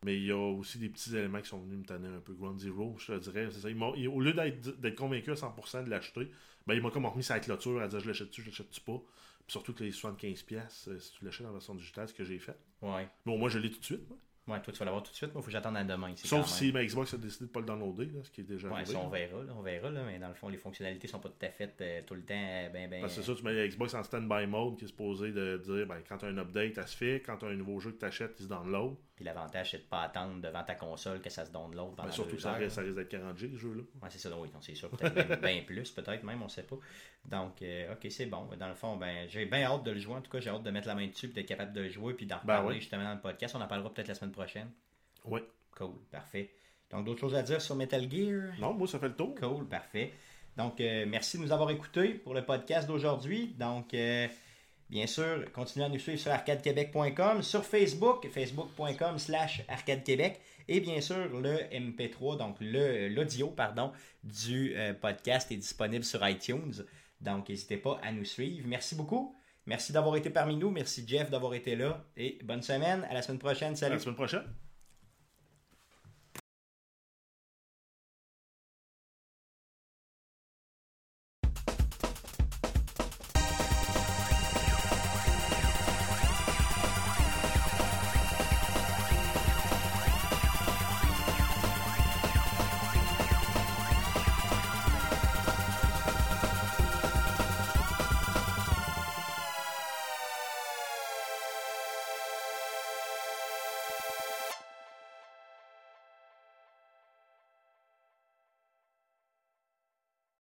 Mais il y a aussi des petits éléments qui sont venus me tanner un peu. Ground Zero, je te dirais, c'est ça. Il m'a- il- au lieu d'être convaincu à 100% de l'acheter, ben, il m'a comme remis sa clôture à dire je l'achète-tu, je l'achète-tu pas? Puis surtout que les 75$, piastres, euh, si tu l'achètes en version digitale, ce que j'ai fait. Ouais. Bon, moi, je l'ai tout de suite. moi. Ouais, toi, tu vas l'avoir tout de suite. Moi, il faut que j'attende à demain. c'est Sauf si ma Xbox a décidé de pas le downloader, là, ce qui est déjà Ouais, arrivé. ça, on verra, là, on verra, là, mais dans le fond, les fonctionnalités sont pas tout à fait euh, tout le temps euh, ben, ben. Parce que c'est ça, tu mets la Xbox en standby mode qui est supposé de dire ben, quand tu as un update, ça se fait. Quand tu as un nouveau jeu que tu achètes, il se download. Puis l'avantage, c'est de pas attendre devant ta console que ça se donne l'autre pendant Mais surtout deux que ça heures, ça risque d'être 40G, ce jeu-là. Ouais, c'est ça, oui, c'est sûr. Peut-être bien plus, peut-être même, on sait pas. Donc, euh, ok, c'est bon. Dans le fond, ben, j'ai bien hâte de le jouer. En tout cas, j'ai hâte de mettre la main dessus et d'être capable de le jouer puis d'en Ben reparler ouais. justement dans le podcast. On en parlera peut-être la semaine prochaine. Ouais. Cool, parfait. Donc, d'autres choses à dire sur Metal Gear? Non, moi, ça fait le tour. Cool, parfait. Donc, euh, merci de nous avoir écoutés pour le podcast d'aujourd'hui. Donc, euh, Bien sûr, continuez à nous suivre sur arcadequebec.com, sur Facebook, facebook.com slash arcadequebec, et bien sûr, le MP3, donc l'audio, pardon, du euh, podcast est disponible sur iTunes. Donc, n'hésitez pas à nous suivre. Merci beaucoup. Merci d'avoir été parmi nous. Merci, Jeff, d'avoir été là. Et bonne semaine. À la semaine prochaine. À Salut. la semaine prochaine.